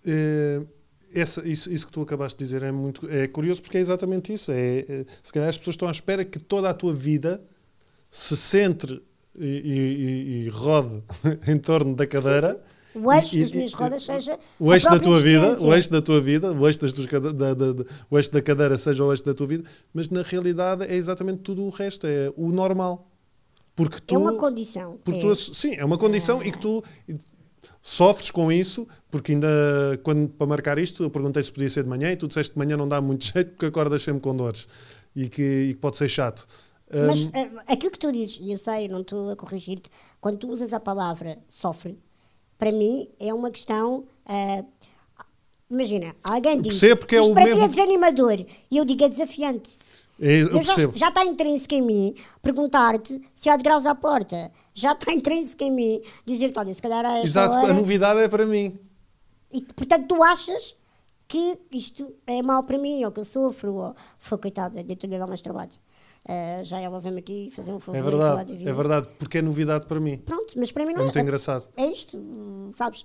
eh, essa, isso, isso que tu acabaste de dizer é muito é curioso porque é exatamente isso. É, é- se calhar as pessoas estão à espera que toda a tua vida se centre e, e- e- rode (laughs) em torno da cadeira. O eixo das minhas rodas seja o eixo da tua vida, o eixo da tua vida, o eixo, das tuas da, da- da- o eixo da cadeira seja o eixo da tua vida, mas na realidade é exatamente tudo o resto, é o normal. Porque tu, É uma condição. porque é. tu sim, é uma condição e que tu Sofres com isso, porque ainda quando para marcar isto eu perguntei se podia ser de manhã e tu disseste que de manhã não dá muito (laughs) jeito porque acordas sempre com dores e que, e que pode ser chato. Mas um, uh, aquilo que tu dizes, e eu sei, não estou a corrigir-te, quando tu usas a palavra sofre, para mim é uma questão. Uh, imagina, alguém diz. Percebo porque é o para mesmo... ti é desanimador e eu digo é desafiante. É, eu, eu já, já, está intrínseco em mim perguntar-te se há de graus à porta. Já está (laughs) intrínseco em mim dizer-te, olha, se calhar é. Exato, hora... a novidade é para mim. E portanto tu achas que isto é mau para mim, ou que eu sofro, ou foi coitada, de lhe dar mais trabalho. Uh, já ela vem aqui fazer um favor. É verdade, é verdade, porque é novidade para mim. Pronto, mas para mim não é. muito é, engraçado. É isto, sabes?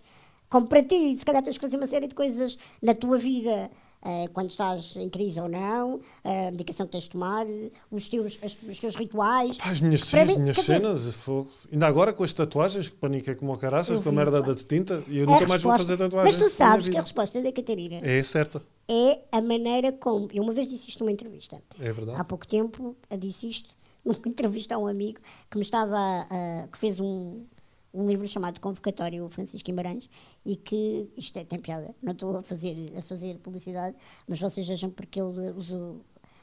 Como para ti, se calhar tens que fazer uma série de coisas na tua vida uh, quando estás em crise ou não, a medicação que tens de tomar, os teus, as, os teus rituais. Pá, as minhas, sim, as minhas cenas, dizer, ainda agora com as tatuagens, que paniquei como o caraças, com a merda da tinta, e eu nunca mais vou fazer tatuagens. Mas tu sabes que a resposta da Catarina é certa. É a maneira como. Eu uma vez disse isto numa entrevista. É verdade. Há pouco tempo disse isto numa (laughs) entrevista a um amigo que me estava a, que fez um, um livro chamado Convocatório Francisco Guimarães e que isto é, tem piada, não estou a fazer, a fazer publicidade, mas vocês vejam porque ele usou,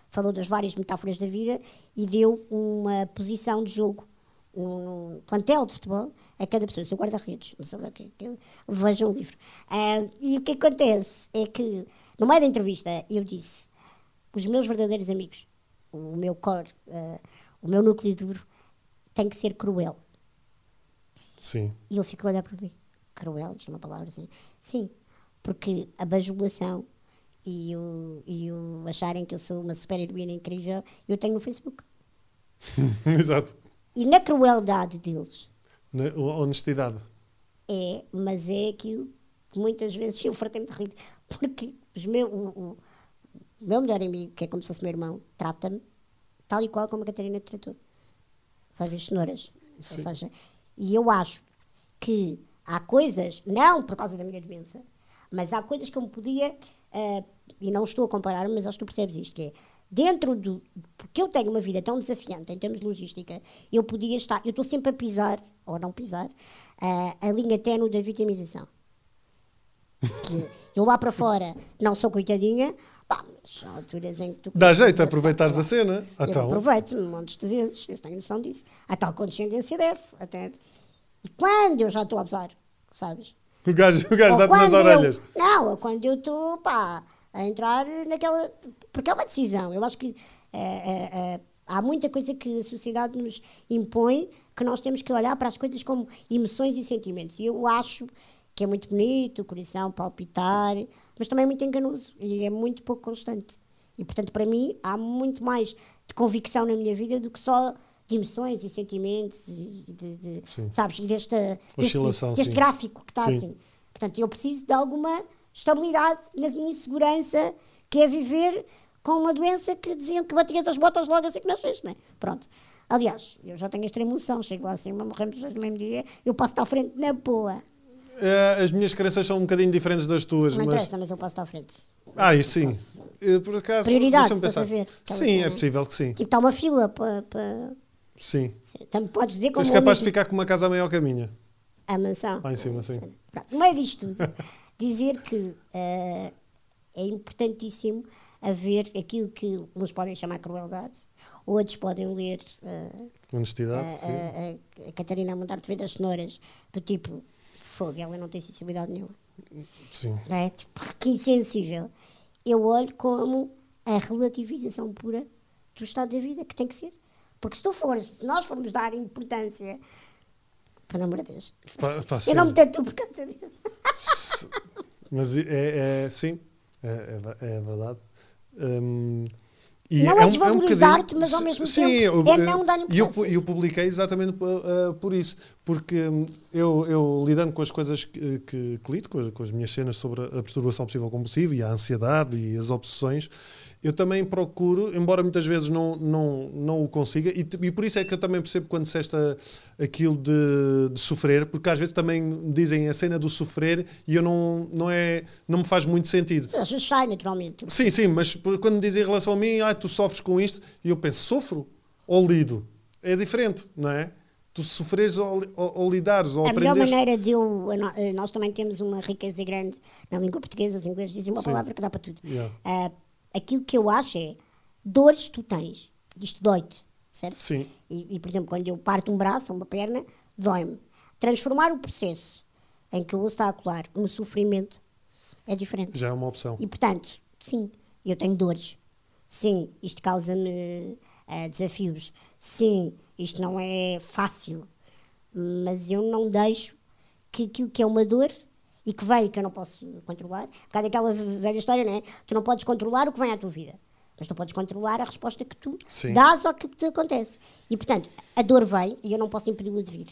falou das várias metáforas da vida e deu uma posição de jogo, um, plantel de futebol a cada pessoa, seu guarda-redes, não sei o que, que vejam o livro. E o que acontece é que, no meio da entrevista, eu disse: os meus verdadeiros amigos, o meu core, uh, o meu núcleo duro, tem que ser cruel. Sim. E ele ficou a olhar para mim cruel, isto é uma palavra assim. Sim, porque a bajulação e o, e o acharem que eu sou uma super heroína incrível, eu tenho no Facebook. (laughs) Exato. E na crueldade deles. Na honestidade. É, mas é aquilo que muitas vezes eu fartei-me de rir. Porque os meu, o, o, o, meu melhor amigo, que é como se fosse meu irmão, trata-me tal e qual como a Catarina te tratou. Faz as cenouras. Sim. Ou seja, e eu acho que há coisas, não por causa da minha doença, mas há coisas que eu me podia, uh, e não estou a comparar, mas acho que tu percebes isto, que é, dentro do, porque eu tenho uma vida tão desafiante em termos de logística, eu podia estar, eu estou sempre a pisar, ou não pisar, uh, a linha ténue da vitimização. Que eu lá para fora não sou coitadinha, há alturas em que tu... Dá jeito a aproveitares a cena. Eu então. aproveito-me um monte de vezes, eu tenho noção disso. A tal condescendência deve, até... E quando eu já estou a abusar, sabes? O gajo, o gajo dá-te nas orelhas. Eu, não, ou quando eu estou, pá, a entrar naquela. Porque é uma decisão. Eu acho que é, é, é, há muita coisa que a sociedade nos impõe que nós temos que olhar para as coisas como emoções e sentimentos. E eu acho que é muito bonito, o coração palpitar, mas também é muito enganoso e é muito pouco constante. E, portanto, para mim, há muito mais de convicção na minha vida do que só de emoções e sentimentos e de, de sabes, desta, deste, deste gráfico que está assim. Portanto, eu preciso de alguma estabilidade na minha segurança, que é viver com uma doença que diziam que batias as botas logo assim que nasceste, né? Pronto. Aliás, eu já tenho esta emoção, chego lá assim, morremos no mesmo dia, eu passo à frente na boa. É, as minhas crenças são um bocadinho diferentes das tuas. Não mas... interessa, mas eu passo à frente. Ah, isso sim. Posso... Por acaso, Prioridade, estás a ver? Sim, é possível que sim. Tipo, está uma fila para... Pa Sim. Também podes dizer como. És capaz de ficar com uma casa maior que a minha. A mansão. Lá em cima, sim. Pronto, no meio disto tudo, (laughs) dizer que uh, é importantíssimo haver aquilo que uns podem chamar crueldade, outros podem ler. Honestidade. Uh, a, a, Catarina a mandar-te ver das cenouras, do tipo, fogo, ela não tem sensibilidade nenhuma. Sim. Não é? Tipo, que insensível. Eu olho como a relativização pura do estado da vida, que tem que ser. Porque se tu fores, se nós formos dar importância, pelo amor de Deus, pá, pá, eu não me tento por causa disso. Mas é, é sim, é, é, é verdade. Um, não é, é desvalorizar-te, um mas ao mesmo sim, tempo eu, é não dar importância. E eu, eu, publiquei exatamente uh, por isso, porque um, eu, eu, lidando com as coisas que, que, que lido, com as, com as, minhas cenas sobre a perturbação possível compulsiva e a ansiedade e as obsessões, eu também procuro, embora muitas vezes não, não, não o consiga, e, e por isso é que eu também percebo quando disseste aquilo de, de, sofrer, porque às vezes também dizem a cena do sofrer e eu não, não, é, não me faz muito sentido. Sim, sai naturalmente. Sim, sim, mas quando dizem em relação a mim, ah, tu sofres com isto, e eu penso, sofro ou lido? É diferente, não é? tu sofreres ou, ou, ou lidares ou a aprenderes. melhor maneira de eu. Nós também temos uma riqueza grande na língua portuguesa, os ingleses dizem uma Sim. palavra que dá para tudo. Yeah. Ah, aquilo que eu acho é dores tu tens, isto dói-te, certo? Sim. E, e, por exemplo, quando eu parto um braço ou uma perna, dói-me. Transformar o processo em que o osso está a colar no sofrimento é diferente. Já é uma opção. E portanto, sim, eu tenho dores. Sim, isto causa-me eh, desafios. Sim, isto não é fácil. Mas eu não deixo que aquilo que é uma dor e que veio que eu não posso controlar, por causa daquela velha história, não é? Tu não podes controlar o que vem à tua vida. Mas tu podes controlar a resposta que tu Sim. dás ao que te acontece. E portanto, a dor vem e eu não posso impedi-la de vir.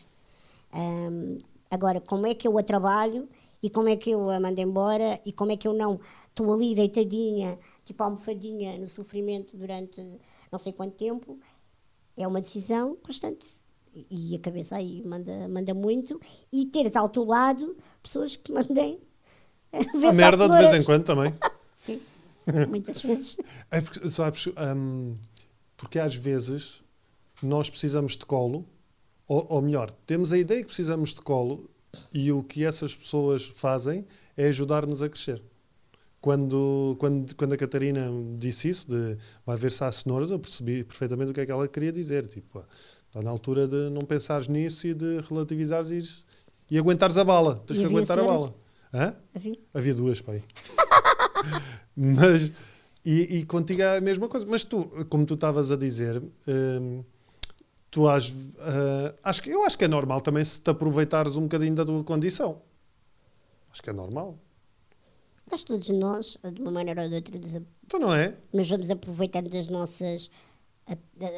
Ahm, agora, como é que eu a trabalho e como é que eu a mando embora e como é que eu não estou ali deitadinha, tipo almofadinha no sofrimento durante não sei quanto tempo, é uma decisão constante. E e a cabeça aí manda, manda muito. E teres ao teu lado pessoas que mandem (laughs) A merda de vez em quando também. (laughs) Sim, muitas vezes. É porque, sabes, hum, porque às vezes nós precisamos de colo, ou, ou melhor, temos a ideia que precisamos de colo e o que essas pessoas fazem é ajudar-nos a crescer. Quando, quando, quando a Catarina disse isso, de vai ver se há cenouras, eu percebi perfeitamente o que é que ela queria dizer. Tipo, está na altura de não pensares nisso e de relativizares e, ires- e aguentares a bala. Tens E que aguentar a bala. Hã? Havia. Havia duas, pai. (laughs) Mas, e, e contigo é a mesma coisa. Mas tu, como tu estavas a dizer, hum, tu has, ah, acho que, eu acho que é normal também se te aproveitares um bocadinho da tua condição. Acho que é normal. Mas todos nós, de uma maneira ou de outra, Então não é? nós vamos aproveitando das nossas.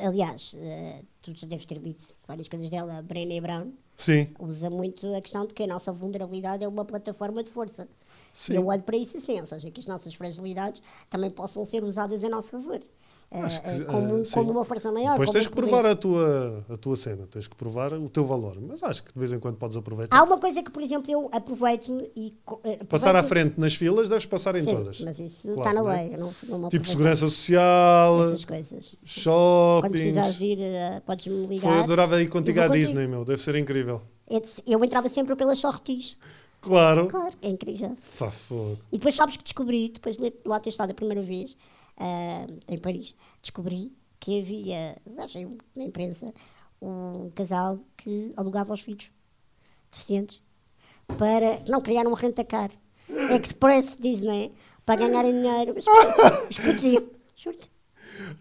Aliás, eh, tu já deves ter lido várias coisas dela, a Brené Brown Sim. usa muito a questão de que a nossa vulnerabilidade é uma plataforma de força. Sim. Eu olho para isso assim, ou seja, que as nossas fragilidades também possam ser usadas a nosso favor. Acho que, eh, como, eh, como uma força maior. Depois tens que provar a tua, a tua cena, tens que provar o teu valor. Mas acho que de vez em quando podes aproveitar. Há uma coisa que, por exemplo, eu aproveito-me e. eh, Passar à aproveito- frente nas filas, deves passar em Sim, todas. Mas isso Claro, está na não é? lei. Eu não, não me Tipo aproveito segurança social, Essas coisas. Quando shopping. precisares de ir, eh, podes-me Foi, ligar. adorava ir contigo Eu à contigo. Disney, meu. Deve ser incrível. É Eu entrava sempre pelas sortis. Claro. Claro, é incrível. Fogo. E depois sabes que descobri, depois de lá ter estado a primeira vez ah, em Paris, descobri que havia, achei na imprensa, um casal que alugava os filhos deficientes para não criar um rentacar. Express Disney para ganharem dinheiro. Mas (laughs) os putos juro-te.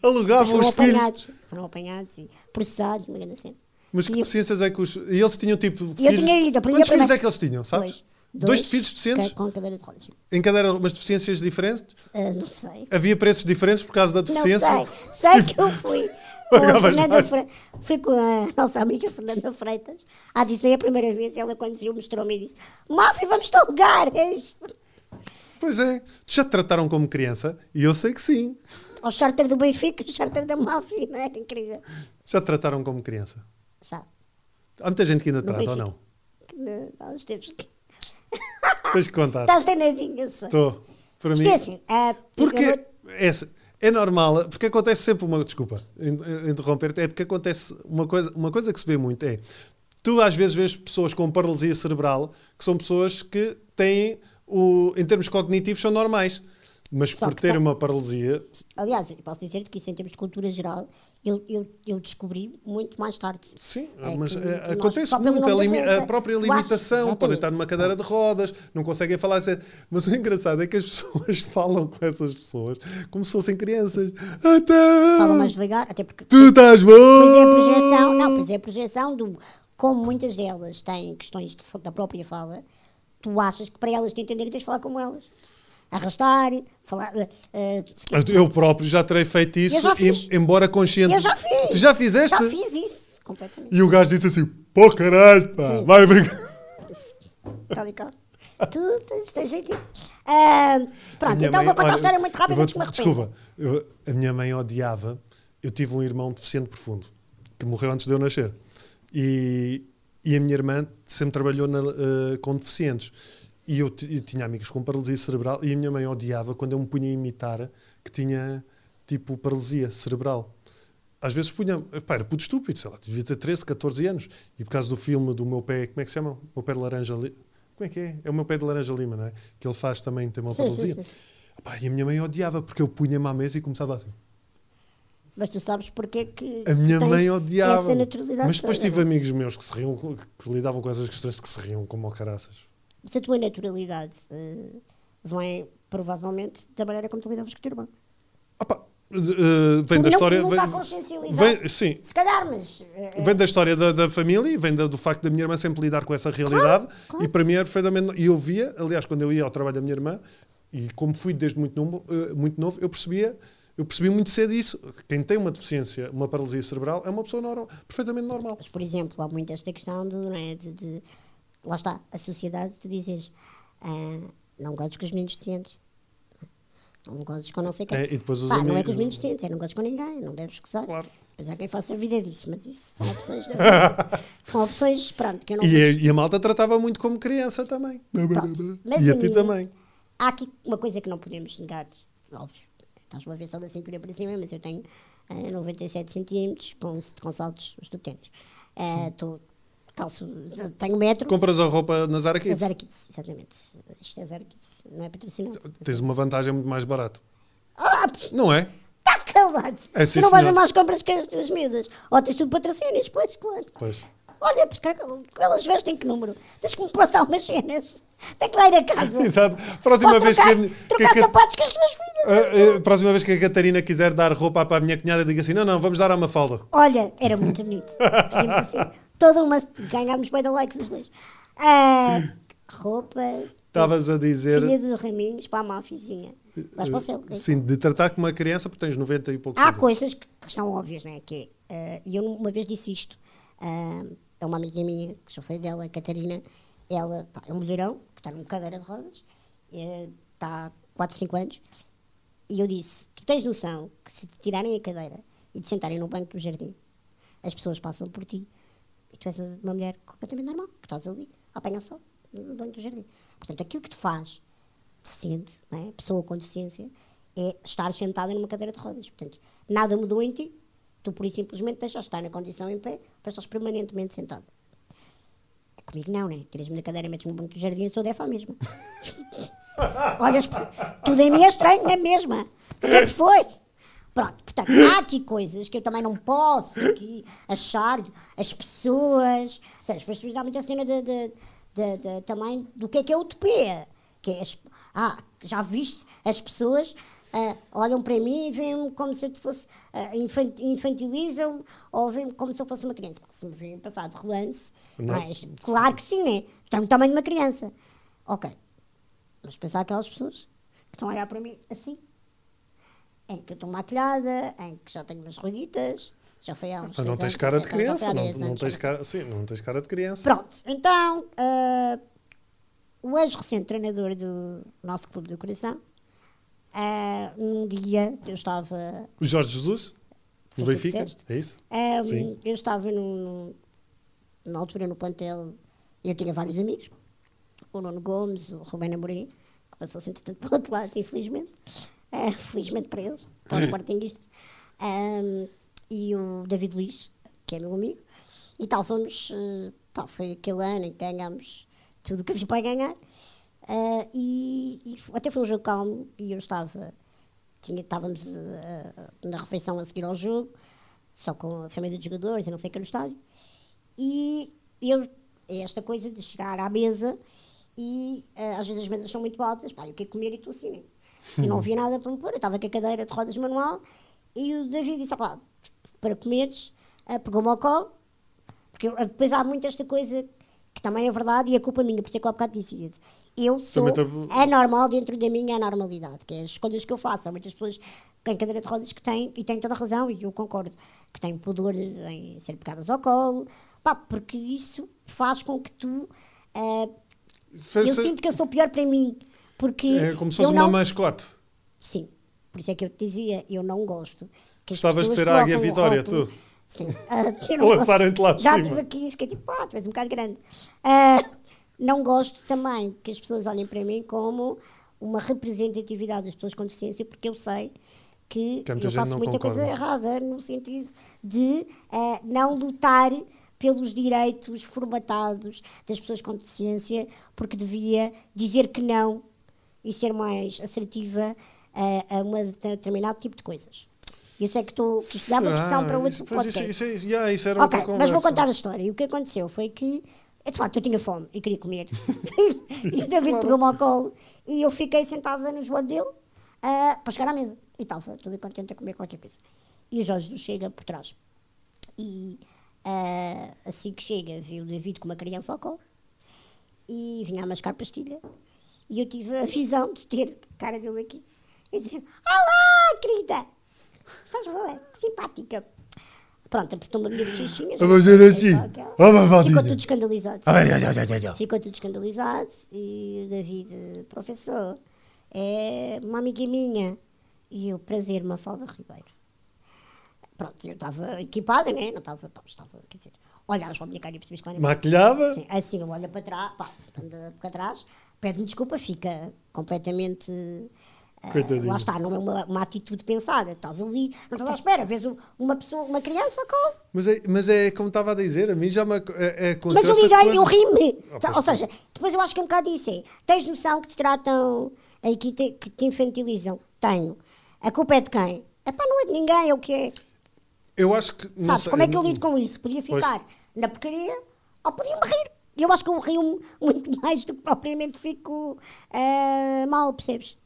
Alugavam os filhos. apanhados. Foram apanhados e processados, uma grande cena. Mas que E deficiências é que os. E eles tinham tipo. Eu filhos- tinha ido, Quantos filhos é que eles tinham, sabes? Dois. Dois, filhos deficientes? Com cadeira de rodas. Em cadeira, mas deficiências diferentes? Ah, não sei. Havia preços diferentes por causa da deficiência? Não sei. Sei que eu fui. (laughs) Fre... Fui com a nossa amiga Fernanda Freitas à Disney a primeira vez. Ela, quando viu, mostrou-me e disse: Máfia, vamos-te alugar. É isto. Pois é. Já te trataram como criança? E eu sei que sim. Ao charter do Benfica, o charter da Máfia, não é? Incrível. Já te trataram como criança? Já. Há muita gente que ainda No trata, ou Benfica. não? Há uns tempos que. (laughs) Tens que contar. Estás eu sei. Estou. Para Isto mim. é assim. ah, Porque não- é, é normal, porque acontece sempre uma. Desculpa in- interromper-te, é porque acontece uma coisa, uma coisa que se vê muito é. Tu às vezes vês pessoas com paralisia cerebral que são pessoas que têm, o, em termos cognitivos, são normais. Mas Só por ter tem- uma paralisia, Aliás, eu posso dizer-te que isso, em termos de cultura geral, eu, eu, eu descobri muito mais tarde. sim, É mas que- que nós, acontece muito a, limi- a própria eu acho- limitação, podem estar numa cadeira de rodas, não conseguem falar. assim. Mas o engraçado é que as (laughs) pessoas falam com essas pessoas como se fossem crianças. Então, Falam mais devagar, até porque Tu estás bom! Pois é a projeção, não, pois é a projeção do como muitas delas têm questões de, da própria fala, tu achas que para elas te entenderem tens de falar como elas. Arrastar, falar. eh, Eu próprio já terei feito isso, em- embora consciente. eu já fiz! Tu já fizeste? Já fiz isso, completamente. E o gajo disse assim: pô, caralho, pá, Sim. vai brincar. Tal e qual. Tu tens, tens jeitinho. Ah, A pronto, então mãe- vou contar olha, a história muito rápida antes que me. Desculpa, eu- a minha mãe odiava. Eu tive um irmão deficiente profundo que morreu antes de eu nascer. E, e a minha irmã sempre trabalhou na, eh, com deficientes. E eu, eu tinha amigos com paralisia cerebral e a minha mãe odiava quando eu me punha a imitar que tinha tipo paralisia cerebral. às vezes punha. Pá, era puto estúpido, sei lá, devia ter 13, 14 anos. E por causa do filme do meu pé, como é que se chama? O meu pé de laranja lima. Como é que é? É o meu pé de laranja lima, não é? Que ele faz também, tem uma paralisia. E a minha mãe odiava, porque eu punha-me à mesa e começava assim. Mas tu sabes porque que. A minha mãe odiava. Mas depois tive amigos meus que se riam, que lidavam com essas questões que se riam como caraças. Mas a tua naturalidade uh, vem provavelmente da maneira como tu lidavas com o teu irmão. Opa, uh, vem da história. Não vem, vem, sim. Se calhar, mas. Uh, vem da história da, da família e vem da, do facto da minha irmã sempre lidar com essa realidade. Claro, claro. E para mim era perfeitamente. E eu via, aliás, quando eu ia ao trabalho da minha irmã, e como fui desde muito novo, uh, muito novo eu percebia. Eu percebi muito cedo isso. Quem tem uma deficiência, uma paralisia cerebral, é uma pessoa normal, perfeitamente normal. Mas, por exemplo, há muito esta questão do, é, de, de, Lá está, a sociedade, tu dizes, não gosto com os meninos deficientes não gozes com não sei quem. É, e depois os Pá, amigos... Não é com os menos decentes, é não gozes com ninguém, não deves gozar. Claro. Depois há quem faça a vida disso, mas isso são opções da vida. (laughs) são opções, pronto, que eu não... E a, e a malta tratava muito como criança também. Pronto. Mas e a, ti também. Há aqui uma coisa que não podemos negar, óbvio. Estás uma vez só da cintura para cima, mas eu tenho uh, 97 centímetros com, com saltos dos tênis. Uh, calço, tenho metro. Compras a roupa na Zara Kids? Na Zara Kids, exatamente. Isto é Zara Kids, não é patrocinado. Tens uma vantagem muito mais barato. Ah, não é? Está calado. É, sim, tu não vais a mais compras que as tuas miúdas. Ou tens tudo patrocínios, pois, claro. Pois. Olha, elas vestem que número? Tens que me passar umas cenas. Tem que lá ir a casa. (laughs) Exato. Próxima vez trocar, que. Trocar que, sapatos com as tuas filhas. Uh, uh, próxima vez que a Catarina quiser dar roupa para a minha cunhada, diga assim: não, não, vamos dar a uma falda. Olha, era muito bonito. (laughs) Fizemos assim. Toda uma. Ganhámos bem da like dos dois. Uh, (coughs) roupa. Estavas a dizer. Filha dos Raminhos para a Malfizinha. Vais para o céu. Sim, de tratar como uma criança porque tens 90 e poucos Há anos. coisas que são óbvias, né? Que, uh, e eu uma vez disse isto. Uh, é uma amiga minha, que já falei dela, a Catarina. Ela pá, é um mulherão, que está numa cadeira de rodas, é, está há 4, 5 anos. E eu disse: Tu tens noção que se te tirarem a cadeira e te sentarem no banco do jardim, as pessoas passam por ti tu és uma mulher completamente normal, que estás ali, a apanhar sol no banco do jardim. Portanto, aquilo que tu faz, deficiente, é? pessoa com deficiência, é estar sentada numa cadeira de rodas. Portanto, nada mudou em ti, tu por isso simplesmente deixas estar na condição em pé para estar permanentemente sentada. Comigo não, né? Tiras-me da cadeira, metes-me no banco do jardim e sou defa mesmo. (laughs) Olhas, tudo em mim é estranho, não é mesma? Sempre foi. Pronto, portanto, (coughs) há aqui coisas que eu também não posso aqui achar as pessoas. As pessoas dão muita cena de, de, de, de, também do que é que é utopia. Que é as, ah, já viste as pessoas uh, olham para mim e veem-me como se eu fosse. Uh, infantilizam ou veem-me como se eu fosse uma criança. Se me veem passar de relance. Mas, claro que sim, né? Tenho o tamanho de uma criança. Ok. Mas pensar aquelas pessoas que estão a olhar para mim assim em que eu estou maquilhada, em que já tenho umas ruguitas, já foi há uns Mas não tens cara de criança, não, não, tens cara, sim, não tens cara de criança. Pronto, então, uh, o ex-recente treinador do nosso Clube do Coração, uh, um dia eu estava... O Jorge Jesus? Do Benfica? É isso? Um, sim. Eu estava no, na altura no plantel, eu tinha vários amigos, o Nuno Gomes, o Rubén Amorim, que passou-se entretanto para o outro lado, infelizmente uh, felizmente para eles, para os Sportingistas, um, e o David Luiz, que é meu amigo, e tal, fomos, uh, pá, foi aquele ano em que ganhámos tudo o que havia para ganhar, uh, e, e, até foi um jogo calmo, e eu estava, tinha, estávamos na refeição a seguir ao jogo, só com a família dos jogadores, e não sei o que no estádio, e eu, é esta coisa de chegar à mesa, e às vezes as mesas são muito altas, pá, eu quero comer e estou assim, e não havia nada para me pôr. Eu estava com a cadeira de rodas manual e o David disse: ah, para comeres, uh, pegou-me ao colo, porque eu, depois há muito esta coisa que também é verdade e a culpa minha, por isso é que eu há bocado Eu sou anormal dentro da minha anormalidade, que é as escolhas que eu faço. Há muitas pessoas em cadeira de rodas que têm, e têm toda a razão, e eu concordo, que têm pudor em ser pegadas ao colo, pá, porque isso faz com que tu. Uh, eu sinto que eu sou pior para mim. Porque é como se fosse uma mascote. Sim, por isso é que eu te dizia, eu não gosto. Que Gostavas de ser a Águia Vitória, rótulo... tu? Sim. (laughs) Uh, Lançarem-te lá de Já estive aqui e fiquei tipo, ah, tu és um bocado grande. Uh, não gosto também que as pessoas olhem para mim como uma representatividade das pessoas com deficiência, porque eu sei que, que eu faço muita concorda. coisa errada no sentido de uh, não lutar pelos direitos formatados das pessoas com deficiência, porque devia dizer que não e ser mais assertiva a, a um determinado tipo de coisas. Isso é que, tu, que isto dava discussão para outro podcast. Isso, isso, yeah, isso era ok, mas vou contar a história. E o que aconteceu foi que, de facto, eu tinha fome e queria comer. (laughs) (laughs) e o David claro. pegou-me ao colo e eu fiquei sentada no joelho dele uh, para chegar à mesa. E estava tudo contente a comer qualquer coisa. E o Jorge chega por trás. E uh, assim que chega, viu o David com uma criança ao colo e vinha a mascar pastilha. E eu tive a visão de ter a cara dele aqui e dizer: Olá, querida! Estás boa? Simpática. Pronto, apertou-me a minha bochechinha. A fazer assim. Oh, Ficou tudo escandalizado. Ai, ai, ai, Ficou tudo escandalizado. E o David, professor, é uma amiga minha. E eu, prazer, Mafalda Ribeiro. Pronto, eu estava equipada, né? Não estava, estava, quer dizer, olhavas para a minha cara e percebes que Maquilhava? Sim, assim, eu olho para trás, pá, para trás, pede-me desculpa, fica completamente Uh, lá está, não é uma, uma, atitude pensada. Estás ali, não estás à espera, vês uma pessoa, uma criança, com. Mas é, mas é como estava a dizer, a mim já me é, é Mas eu liguei, eu ri-me. Oh, Ou seja, depois eu acho que é um bocado isso. É, tens noção que te tratam aí que te, que te infantilizam? Tenho. A culpa é de quem? É pá, não é de ninguém, é o que é. Eu acho que. Sabes, sei, como é que eu lido com isso? Podia ficar pois. na porcaria ou podia-me rir. Eu acho que eu rio (laughs) muito mais do que propriamente fico uh, mal, percebes?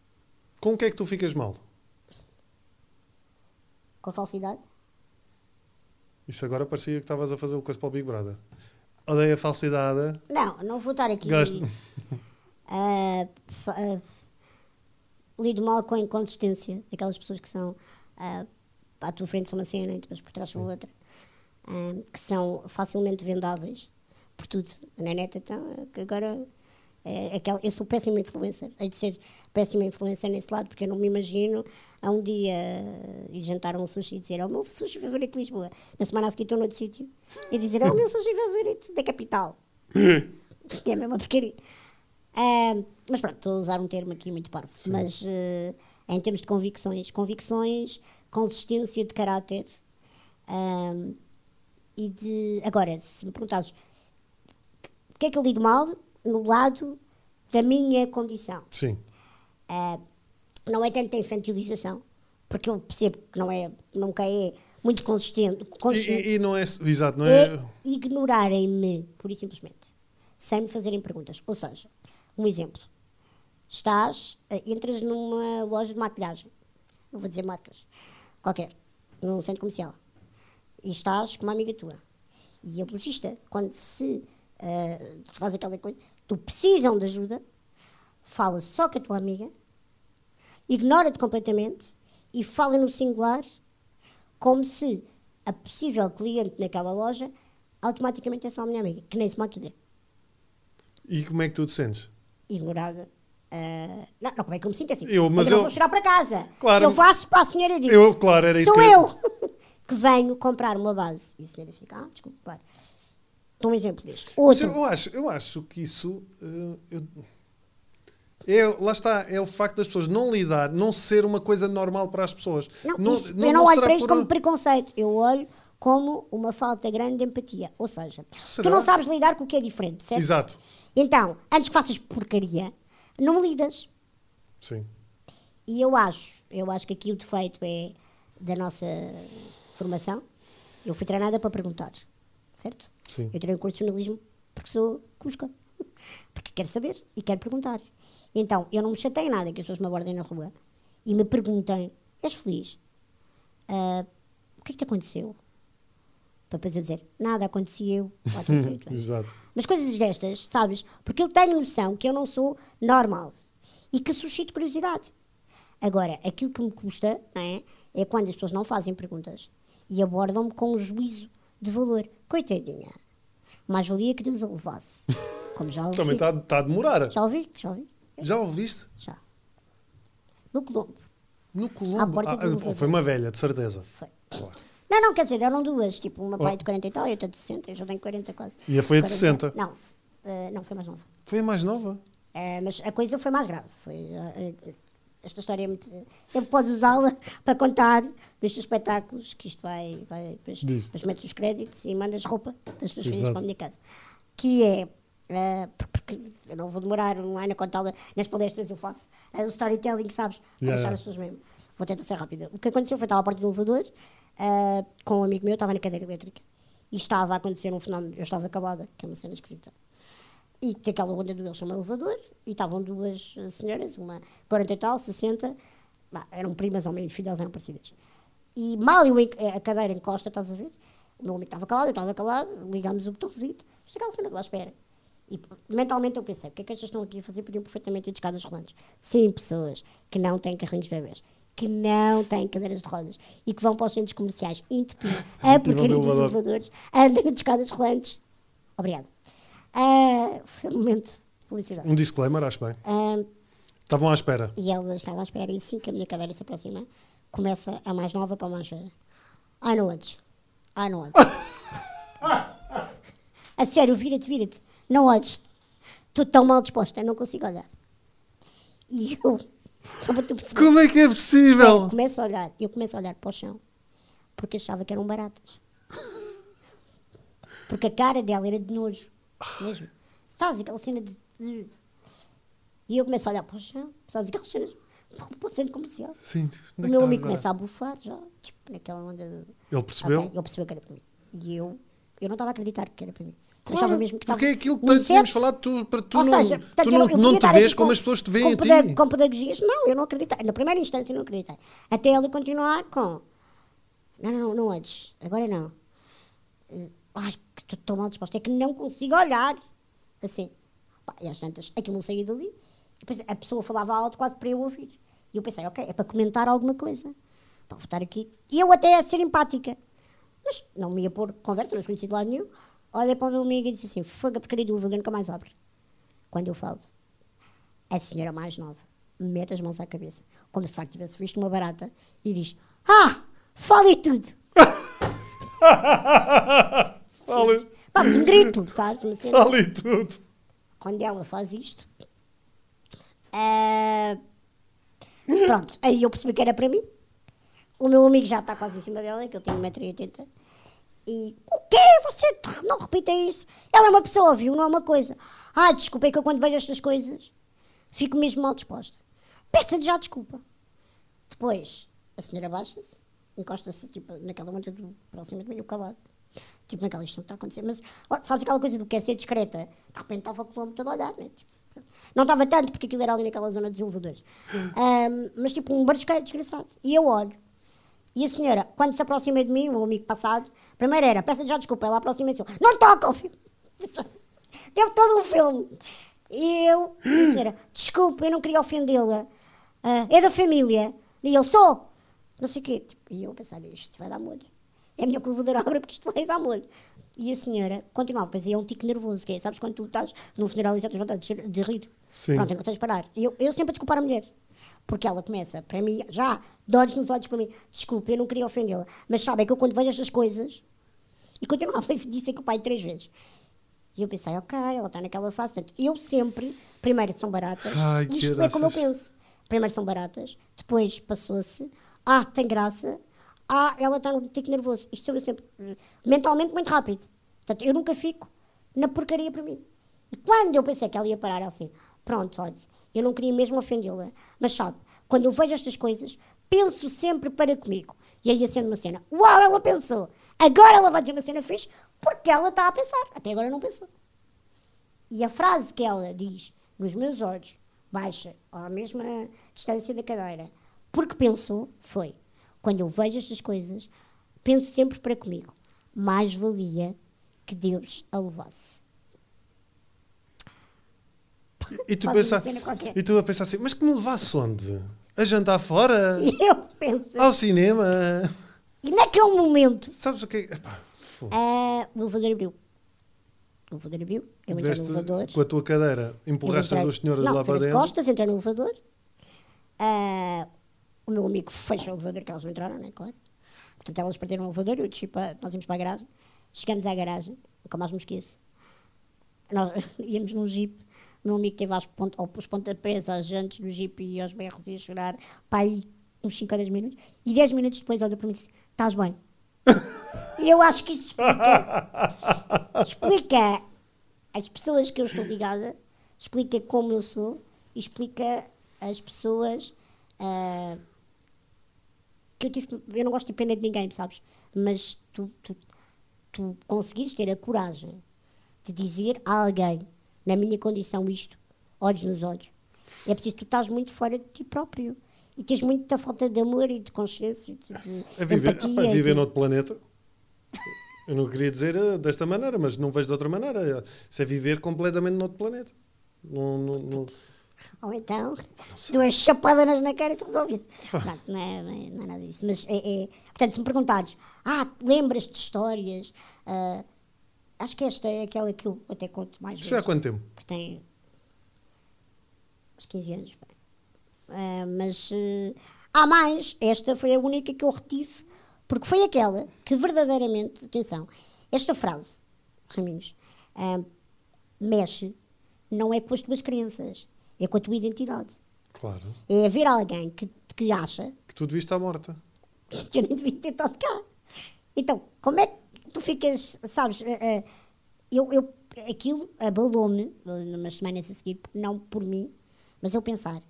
Com o que é que tu ficas mal? Com a falsidade? Isso agora parecia que estavas a fazer o coisa para o Big Brother. Odeia a falsidade. Não, não vou estar aqui. Gosto. (laughs) Uh, uh, lido mal com a inconsistência daquelas pessoas que são uh, à tua frente são uma cena e depois por trás são outra. Uh, que são facilmente vendáveis por tudo. Na net, então, agora é, aquela, eu sou péssima influencer, hei de ser péssima influencer nesse lado, porque eu não me imagino a um dia uh, ir jantar um sushi e dizer: É o meu sushi favorito de Lisboa. Na semana a seguir estou noutro sítio e dizer: É o meu sushi favorito da capital. (laughs) é a mesma porcaria. Uh, mas pronto, estou a usar um termo aqui muito parvo. Sim. Mas uh, em termos de convicções, convicções, consistência de caráter uh, e de. Agora, se me perguntasses o que é que eu lido mal, no lado da minha condição. Sim. Uh, não é tanto a infantilização, porque eu percebo que não é, nunca é muito consistente. consistente. E, e, não é, exato, não é... é ignorarem-me, pura e simplesmente, sem me fazerem perguntas. Ou seja, um exemplo. Estás, uh, entras numa loja de maquilhagem, não vou dizer marcas, qualquer, num centro comercial, e estás com uma amiga tua. E a logista, quando se uh, faz aquela coisa, tu precisam de ajuda, fala só com a tua amiga, ignora-te completamente e fala no singular como se a possível cliente naquela loja automaticamente é só a minha amiga, que nem se maquilha. E como é que tu te sentes? Ignorada. Uh, não, não, como é que eu me sinto assim? Eu, mas eu, eu vou chorar para casa. Claro, eu faço para a senhora dizer. Eu, claro, era isso Sou que eu (laughs) que venho comprar uma base. E a senhora fica, ah, desculpe, claro. Um exemplo deste. Outro. Eu acho, eu acho que isso. Uh, eu, é, lá está, é o facto das pessoas não lidar, não ser uma coisa normal para as pessoas. Não, não, isso, não eu não, olho para isto por... como preconceito, eu olho como uma falta grande de empatia. Ou seja, Será? tu não sabes lidar com o que é diferente, certo? Exato. Então, antes que faças porcaria, não lidas. Sim. E eu acho, eu acho que aqui o defeito é da nossa formação. Eu fui treinada para perguntar certo? Sim. Eu tirei um curso de jornalismo porque sou cusca. (laughs) Porque quero saber e quero perguntar. Então, eu não me chateio nada que as pessoas me abordem na rua e me perguntem: és feliz? Uh, o que é que te aconteceu? Para depois eu dizer: nada, aconteceu. (laughs) Exato. Mas coisas destas, sabes? Porque eu tenho noção que eu não sou normal e que suscito curiosidade. Agora, aquilo que me custa não é, é quando as pessoas não fazem perguntas e abordam-me com um juízo de valor. Coitadinha. Mais valia que Deus a levasse. (laughs) Como já ouvi. Também está tá a demorar. Já ouvi, já ouvi. Já ouviste? Já. No Colombo. No Colombo? Ah, foi uma velha, de certeza. Foi. Claro. Não, não, quer dizer, eram duas. Tipo, uma pai de 40 e tal e outra de 60. Eu já tenho 40 quase. E a foi a de 60? Não, uh, não, foi mais nova. Foi a mais nova? Uh, mas a coisa foi mais grave. Foi, uh, esta história é muito. Eu posso usá-la (laughs) para contar nestes espetáculos, que isto vai. vai depois, depois metes os créditos e mandas roupa das tuas filhas para a minha casa. Que é. Uh, porque eu não vou demorar um ano a contá-la nas palestras, eu faço uh, o storytelling, sabes? Para yeah. deixar as pessoas mesmo. Vou tentar ser rápida. O que aconteceu foi que estava à porta do elevador uh, com um amigo meu, estava na cadeira elétrica e estava a acontecer um fenómeno. Eu estava acabada, que é uma cena esquisita. E que aquela onda do eles chama elevador, e estavam duas senhoras, uma 40 e tal, 60, bah, eram primas ao meio filhas, eram parecidas. E mal eu, a cadeira encosta, estás a ver? O meu amigo estava calado, eu estava calado, ligámos o botãozinho, aquela cena lá, espera. E mentalmente eu pensei, o que é que estas estão aqui a fazer? Podiam perfeitamente ir de escadas rolantes. Sim, pessoas que não têm carrinhos de bebês, que não têm cadeiras de rodas e que vão para os centros comerciais entupir a porcaria dos elevadores, andam de escadas rolantes. Obrigada. Uh, foi um momento de publicidade. Um disclaimer, acho bem. Uh, Estavam à espera. E elas estavam à espera, e sim que a minha cadeira se aproxima, começa a mais nova para a mais velha. Ai, não antes. Ai, não antes. (laughs) a sério, vira-te, vira-te. Não olhes. Estou tão mal disposta, não consigo olhar. E eu, (laughs) só para tu perceber. Como é que é possível? Eu começo a olhar, eu começo a olhar para o chão, porque achava que eram baratas. (laughs) Porque a cara dela era de nojo, mesmo. Sabes aquela cena de, de. E eu começo a olhar para o chão, sabes aquelas cenas para o centro comercial. Sim, o meu amigo começa a bufar já, tipo, naquela onda. De... Ele percebeu? Okay, ele percebeu que era para mim. E eu, eu não estava a acreditar que era para mim. Claro, achava mesmo que porque é aquilo que tínhamos falado, tu, para tu Ou não, seja, tu não, eu, não te vês como as pessoas te veem com, a ti. Com pedagogias, não, eu não acreditei. Na primeira instância não acreditei. Até ele continuar com, não, não, não, não antes, agora não. Ai, que estou mal disposta, é que não consigo olhar. Assim, e às tantas, aquilo não saía dali. E depois a pessoa falava alto quase para eu ouvir. E eu pensei, ok, é para comentar alguma coisa. Para votar aqui. E eu até a ser empática. Mas não me ia pôr conversa, não conheci de lado nenhum olha para o meu amigo e disse assim: Foga, porcaria do elevador nunca mais abre. Quando eu falo, a senhora mais nova mete as mãos à cabeça, como se de facto tivesse visto uma barata, e diz: Ah, fale tudo. (laughs) Fale. Vamos, um grito, sabes? Fale tudo. Quando ela faz isto, uh, pronto, aí eu percebi que era para mim. O meu amigo já está quase em cima dela, que eu tenho 1,80m. E o quê? Você não repita isso. Ela é uma pessoa, viu? Não é uma coisa. Ah, desculpa, é que eu quando vejo estas coisas fico mesmo mal disposta. Peça-lhe já desculpa. Depois, a senhora baixa-se, encosta-se tipo, naquela monta do próximo de mim, calado. Tipo, naquela isto não está a acontecer. Mas, ó, sabes aquela coisa do que quer ser discreta? De repente estava o quilómetro todo a olhar, né? Tipo, não estava tanto, porque aquilo era ali naquela zona dos elevadores. (gasps) Um, mas tipo, um barisqueiro desgraçado. E eu olho e a senhora, quando se aproxima de mim, o meu amigo passado, primeiro era, peça já desculpa, ela aproxima-se, não toca o filme. (laughs) Deu todo um filme. E eu, a senhora, desculpa, eu não queria ofendê-la. Uh, é da família. E eu sou. Não sei o quê. Tipo, e eu pensar, isto vai dar molho. É melhor que o levador abra (laughs) porque isto vai dar molho. E a senhora continuava, pois é um tico nervoso, que é, sabes quando tu estás no funeral e já tens vontade de, de rir? Sim. Pronto, não tens de parar. Eu, eu sempre a desculpar a mulher. Porque ela começa, para mim, já, dores nos olhos para mim. Desculpe, eu não queria ofendê-la. Mas sabe, é que eu quando vejo estas coisas, e continuava, (laughs) disse que o pai três vezes. E eu pensei, ok, ela está naquela fase. Portanto, eu sempre, primeiro são baratas, Ai, isto graças. é como eu penso. Primeiro são baratas, depois passou-se, ah, tem graça, ah, ela está um tico nervoso. Isto sou eu sempre, mentalmente, muito rápido. Portanto, eu nunca fico na porcaria para mim. E quando eu pensei que ela ia parar, ela assim, pronto, olha, eu não queria mesmo ofendê-la. Mas sabe, quando eu vejo estas coisas, penso sempre para comigo. E aí acendo uma cena. Uau, ela pensou. Agora ela vai dizer uma cena fixe porque ela está a pensar. Até agora não pensou. E a frase que ela diz nos meus olhos, baixa à mesma distância da cadeira, porque pensou, foi. Quando eu vejo estas coisas, penso sempre para comigo. Mais valia que Deus a levasse. E tu, pensa, e tu a pensar assim, mas que me levasse onde? A jantar fora? E (laughs) eu penso. Ao cinema? E naquele momento. Sabes o que é? uh, o elevador abriu. O elevador abriu. Eu entrei no elevador. Com a tua cadeira, empurraste as duas senhoras não, lá para dentro. costas, entrei no elevador. Uh, o meu amigo fecha o elevador, que elas não entraram, né? Claro. Portanto, elas perderam o elevador, eu desci para, nós íamos para a garagem. Chegamos à garagem, nunca mais me esqueço. Nós (laughs) íamos num jeep meu amigo teve aos, pont, aos pontapés, às jantes do Jeep e aos berros e a chorar, pá, aí uns 5 a 10 minutos, e 10 minutos depois olha para mim e disse: Estás bem? (laughs) e eu acho que isto explica, explica as pessoas que eu estou ligada, explica como eu sou, explica as pessoas uh, que eu tive. Eu não gosto de depender de ninguém, sabes? Mas tu, tu, tu conseguires ter a coragem de dizer a alguém, na minha condição, isto, olhos nos olhos. É preciso tu estás muito fora de ti próprio. E tens muita falta de amor e de consciência. De, de a viver, empatia, a viver de... noutro planeta. Eu não queria dizer eh, desta maneira, mas não vejo de outra maneira. Isso é viver completamente noutro planeta. Não, não, não... Ou então, duas chapadonas na cara e se resolve-se. (laughs) não, é, não, é, não é nada disso. Mas, é, é, portanto, se me perguntares, ah, lembras-te de histórias? Uh, acho que esta é aquela que eu até conto mais Isso vezes. há quanto tempo? Porque tem uns 15 anos. Uh, mas uh, há mais. Esta foi a única que eu retive, porque foi aquela que verdadeiramente, atenção, esta frase, Raminhos, uh, mexe não é com as tuas crenças, é com a tua identidade. Claro. É haver alguém que, que acha que tu devias estar morta. Que eu nem devia ter estado cá. Então, como é que tu ficas, sabes? eu, eu, aquilo abalou-me umas semanas a seguir, não por mim, mas eu pensar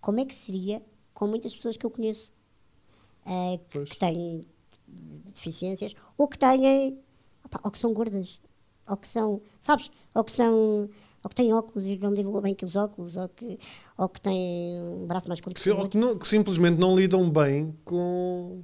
como é que seria com muitas pessoas que eu conheço uh, que, que, têm deficiências ou que têm opa, ou que são gordas ou que são, sabes, ou que são ou que têm óculos e não digo bem que os óculos ou que, ou que têm um braço mais curto que, ou que, não, que simplesmente não lidam bem com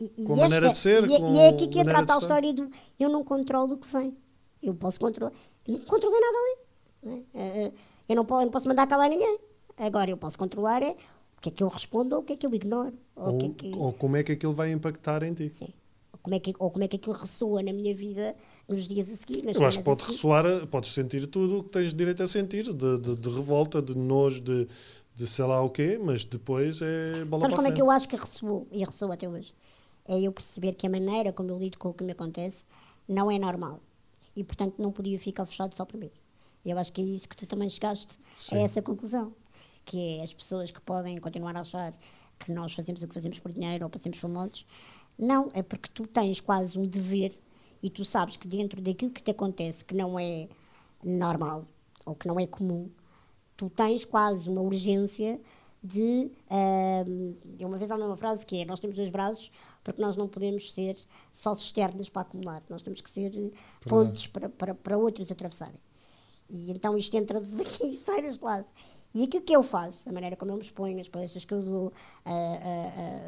e, com a maneira de ser. E, e é aqui que entra a tal história do eu não controlo o que vem. Eu posso controlar. Eu não controlei nada ali. Né? Eh, eu não posso, eu não posso mandar calar ninguém. Agora eu posso controlar é o que é que eu respondo ou o que é que eu ignoro. Ou, ou, que é que... ou como é que aquilo vai impactar em ti. Sim. Como é que, ou como é que aquilo ressoa na minha vida nos dias a seguir. eu acho que pode ressoar, podes sentir tudo o que tens direito a sentir, de, de, de revolta, de nojo, de, de sei lá o quê, mas depois é bola Sabes como é que eu acho que ressoou e ressoa até hoje? É eu perceber que a maneira como eu lido com o que me acontece não é normal. E, portanto, não podia ficar fechado só para mim. Eu acho que é isso que tu também chegaste Sim. a essa conclusão que é as pessoas que podem continuar a achar que nós fazemos o que fazemos por dinheiro ou passamos famosos. Não, é porque tu tens quase um dever e tu sabes que dentro daquilo que te acontece que não é normal ou que não é comum, tu tens quase uma urgência de. Uh, uma vez há uma frase que é: Nós temos dois braços porque nós não podemos ser só externos para acumular, nós temos que ser pontes para, para, para outros atravessarem. E então isto entra (laughs) daqui e sai deste lado. E aquilo que eu faço, a maneira como eu me exponho, as palestras que eu dou,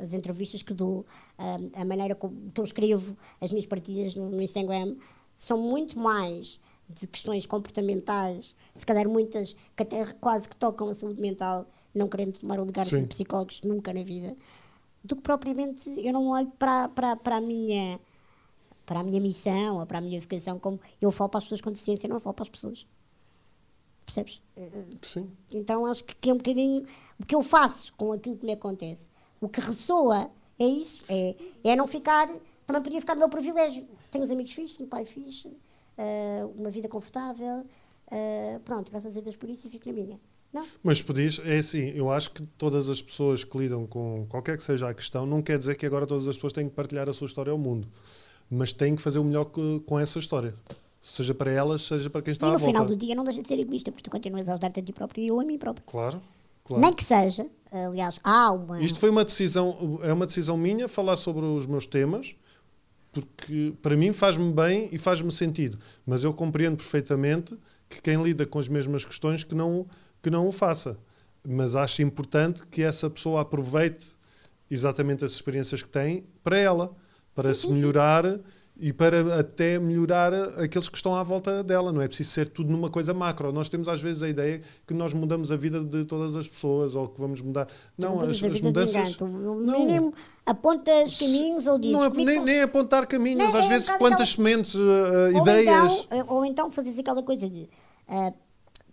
as entrevistas que dou, a maneira como eu escrevo, as minhas partidas no, no, Instagram, são muito mais de questões comportamentais, se calhar muitas que até quase que tocam a saúde mental, não querendo tomar o lugar Sim. de psicólogos nunca na vida, do que propriamente eu não olho para, para, para a minha para a minha missão ou para a minha educação como eu falo para as pessoas com deficiência, não falo para as pessoas. Percebes? Sim. Então acho que é um bocadinho o que eu faço com aquilo que me acontece. O que ressoa é isso, é, é não ficar. Também podia ficar no meu privilégio. Tenho os amigos fixos, um pai fixe, uh, uma vida confortável. Uh, pronto, a Deus por isso e fico na minha. Não? Mas podias, é assim, eu acho que todas as pessoas que lidam com qualquer que seja a questão, não quer dizer que agora todas as pessoas têm que partilhar a sua história ao mundo, mas têm que fazer o melhor com essa história seja para elas, seja para quem está e à volta. no final do dia não deixa de ser egoísta, porque tu continuas a ajudar-te a ti próprio e eu a mim próprio. Claro. Claro. Nem que seja, aliás, há uma. Isto foi uma decisão, é uma decisão minha falar sobre os meus temas, porque para mim faz-me bem e faz-me sentido. Mas eu compreendo perfeitamente que quem lida com as mesmas questões que não, que não o faça. Mas acho importante que essa pessoa aproveite exatamente as experiências que tem para ela, para sim, se sim, melhorar. Sim e para até melhorar aqueles que estão à volta dela. Não é preciso ser tudo numa coisa macro. Nós temos às vezes a ideia que nós mudamos a vida de todas as pessoas ou que vamos mudar. Não, as, as mudanças. No mínimo, apontas caminhos ou dizes. Não, nem, nem apontar caminhos, às é vezes plantas sementes, uh, ou ideias. Então, ou então fazes aquela coisa de. Uh,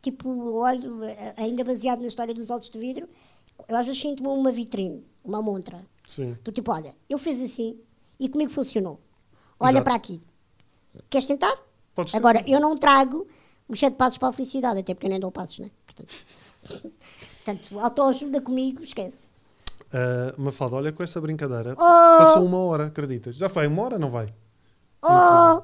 tipo, olho, ainda baseado na história dos olhos de vidro, eu às vezes sinto-me uma vitrine, uma montra. Sim. Tu tipo, olha, eu fiz assim e comigo funcionou olha Exato. para aqui. Queres tentar? Podes Agora, eu não trago os sete passos para a felicidade, até porque eu nem dou passos, né? Portanto, (laughs) portanto autoajuda comigo, esquece. Uh, Mafalda, olha com esta brincadeira. Oh! Passou uma hora, acreditas? Já foi uma hora, não vai? Oh!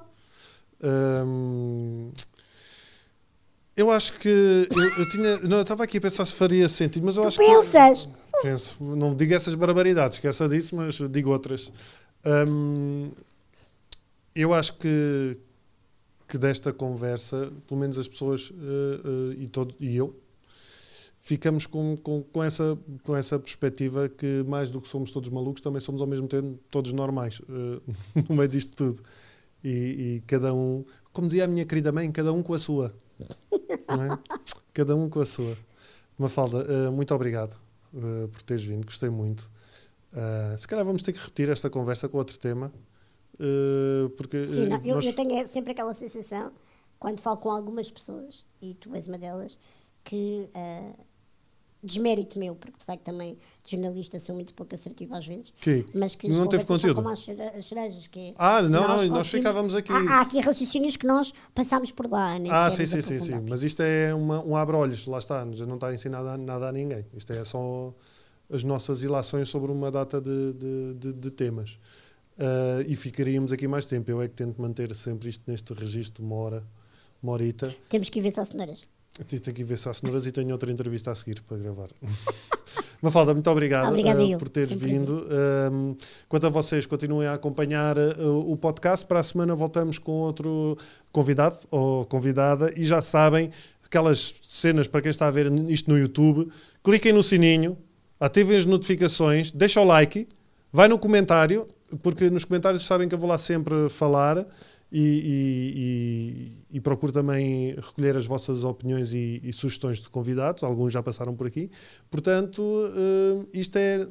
Eu acho que eu, eu tinha. Não, eu estava aqui a pensar se faria sentido, mas eu tu acho pensas? que. Penso. Não digo essas barbaridades, esqueça disso, mas digo outras. Eu acho que, que desta conversa, pelo menos as pessoas uh, uh, e, todo, e eu, ficamos com, com, com, essa, com essa perspectiva que mais do que somos todos malucos, também somos ao mesmo tempo todos normais uh, (laughs) no meio disto tudo. E, e, cada um, como dizia a minha querida mãe, cada um com a sua. É? Cada um com a sua. Mafalda, uh, muito obrigado uh, por teres vindo, gostei muito. Uh, se calhar vamos ter que repetir esta conversa com outro tema. Porque, Sim, não, eu, nós... eu, tenho sempre aquela sensação, quando falo com algumas pessoas, e tu és uma delas, que desmérito meu, porque de facto também de jornalista sou muito pouco assertivo às vezes. Que? Mas que não teve conteúdo. Como as, cerejas, que é ah, não, nós, não, nós ficávamos aqui. Há, há, aqui raciocínios que nós passámos por lá. ah, sim, sim, sim, sim. Mas isto é uma, um abre-olhos, lá está, não está a ensinar nada, nada a ninguém. Isto é só as nossas ilações sobre uma data de, de, de, de temas. Uh, e ficaríamos aqui mais tempo. Eu é que tento manter sempre isto neste registro, uma hora, uma horita. Temos que ir ver só cenouras. Tenho que ir ver há cenouras e tenho outra entrevista a seguir para gravar. (laughs) Mafalda, muito obrigado uh, por teres vindo. Um, quanto a vocês, continuem a acompanhar uh, o podcast. Para a semana voltamos com outro convidado ou convidada. E já sabem, aquelas cenas para quem está a ver isto no YouTube, cliquem no sininho, ativem as notificações, deixem o like, vai no comentário, porque nos comentários sabem que eu vou lá sempre falar e, e, e, procuro também recolher as vossas opiniões e, e, sugestões de convidados, alguns já passaram por aqui. Portanto, uh, isto é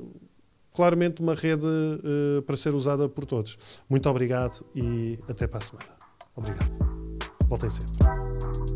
claramente uma rede uh, para ser usada por todos. Muito obrigado e até para a semana. Obrigado. Voltem sempre.